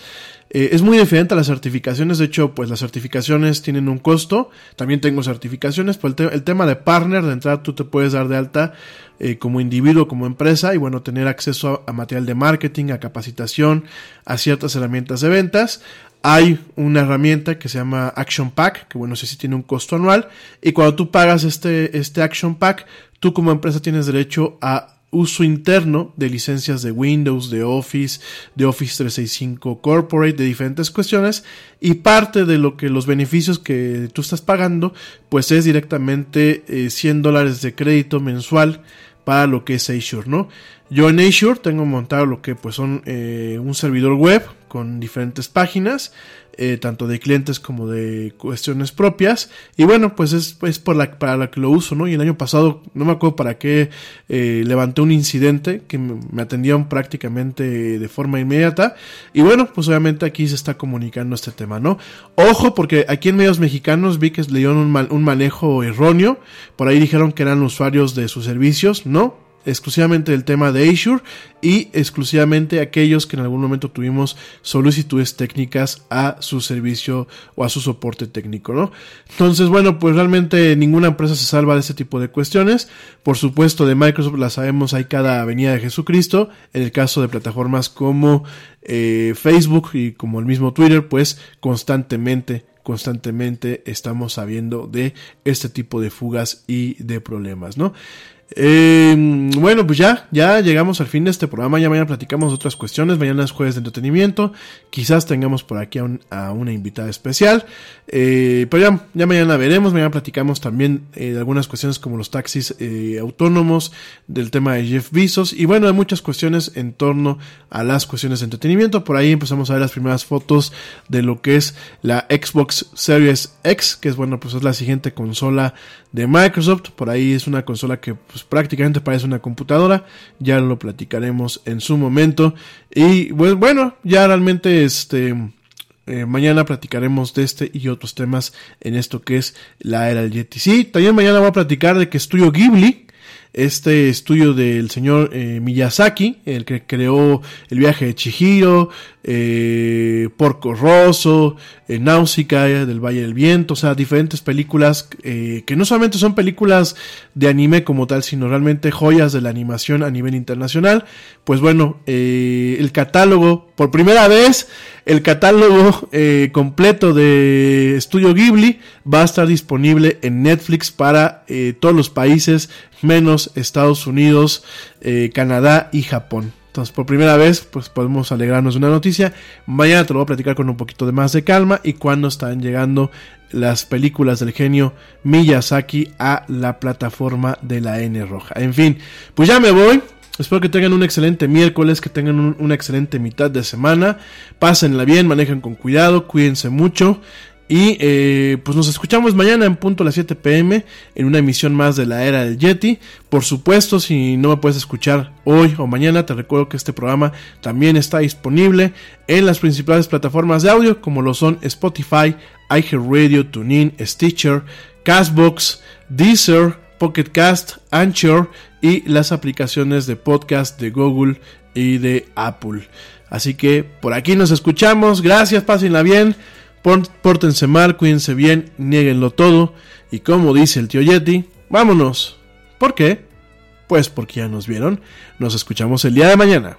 Eh, es muy diferente a las certificaciones, de hecho, pues las certificaciones tienen un costo, también tengo certificaciones, pues el, el tema de partner, de entrada tú te puedes dar de alta eh, como individuo, como empresa, y bueno, tener acceso a, material de marketing, a capacitación, a ciertas herramientas de ventas. Hay una herramienta que se llama Action Pack, que bueno, sé si tiene un costo anual, y cuando tú pagas este, este Action Pack, tú como empresa tienes derecho a uso interno de licencias de Windows, de Office, de Office 365 Corporate, de diferentes cuestiones y parte de lo que los beneficios que tú estás pagando pues es directamente 100 eh, dólares de crédito mensual para lo que es Azure, ¿no? Yo en Azure tengo montado lo que pues son eh, un servidor web con diferentes páginas, eh, tanto de clientes como de cuestiones propias. Y bueno, pues es, por la, para la que lo uso, ¿no? Y el año pasado, no me acuerdo para qué, eh, levanté un incidente que me, atendieron prácticamente de forma inmediata. Y bueno, pues obviamente aquí se está comunicando este tema, ¿no? Ojo, porque aquí en medios mexicanos vi que le dieron un, un manejo erróneo. Por ahí dijeron que eran usuarios de sus servicios, ¿no? Exclusivamente del tema de Azure y exclusivamente aquellos que en algún momento tuvimos solicitudes técnicas a su servicio o a su soporte técnico, ¿no? Entonces, bueno, pues realmente ninguna empresa se salva de este tipo de cuestiones. Por supuesto, de Microsoft la sabemos, hay cada avenida de Jesucristo. En el caso de plataformas como eh, Facebook y como el mismo Twitter, pues constantemente constantemente estamos sabiendo de este tipo de fugas y de problemas, ¿no? Eh, bueno, pues ya, ya llegamos al fin de este programa. Ya mañana platicamos otras cuestiones. Mañana es jueves de entretenimiento. Quizás tengamos por aquí a, un, a una invitada especial. Eh, pero ya, ya mañana veremos. Mañana platicamos también eh, de algunas cuestiones como los taxis eh, autónomos, del tema de Jeff Bezos y bueno, de muchas cuestiones en torno a las cuestiones de entretenimiento. Por ahí empezamos a ver las primeras fotos de lo que es la Xbox Series X, que es bueno, pues es la siguiente consola de Microsoft. Por ahí es una consola que pues, prácticamente parece una computadora. Ya lo platicaremos en su momento. Y pues, bueno, ya realmente este. Eh, mañana platicaremos de este y otros temas en esto que es la era del Yeti. Sí, también mañana voy a platicar de que Estudio Ghibli, este estudio del señor eh, Miyazaki, el que creó el viaje de Chihiro, eh, Porco Rosso, eh, Náusica del Valle del Viento, o sea, diferentes películas eh, que no solamente son películas de anime como tal, sino realmente joyas de la animación a nivel internacional. Pues bueno, eh, el catálogo, por primera vez, el catálogo eh, completo de Estudio Ghibli va a estar disponible en Netflix para eh, todos los países menos Estados Unidos, eh, Canadá y Japón. Entonces, por primera vez, pues podemos alegrarnos de una noticia. Mañana te lo voy a platicar con un poquito de más de calma y cuando están llegando las películas del genio Miyazaki a la plataforma de la N roja. En fin, pues ya me voy. Espero que tengan un excelente miércoles, que tengan un, una excelente mitad de semana. Pásenla bien, manejen con cuidado, cuídense mucho. Y eh, pues nos escuchamos mañana en punto a las 7 pm en una emisión más de la era del Yeti. Por supuesto, si no me puedes escuchar hoy o mañana, te recuerdo que este programa también está disponible en las principales plataformas de audio como lo son Spotify, iHeartRadio, TuneIn, Stitcher, Castbox, Deezer, Pocket Cast, Anchor y las aplicaciones de podcast de Google y de Apple. Así que por aquí nos escuchamos. Gracias, pásenla bien. Pórtense mal, cuídense bien, nieguenlo todo. Y como dice el tío Yeti, vámonos. ¿Por qué? Pues porque ya nos vieron. Nos escuchamos el día de mañana.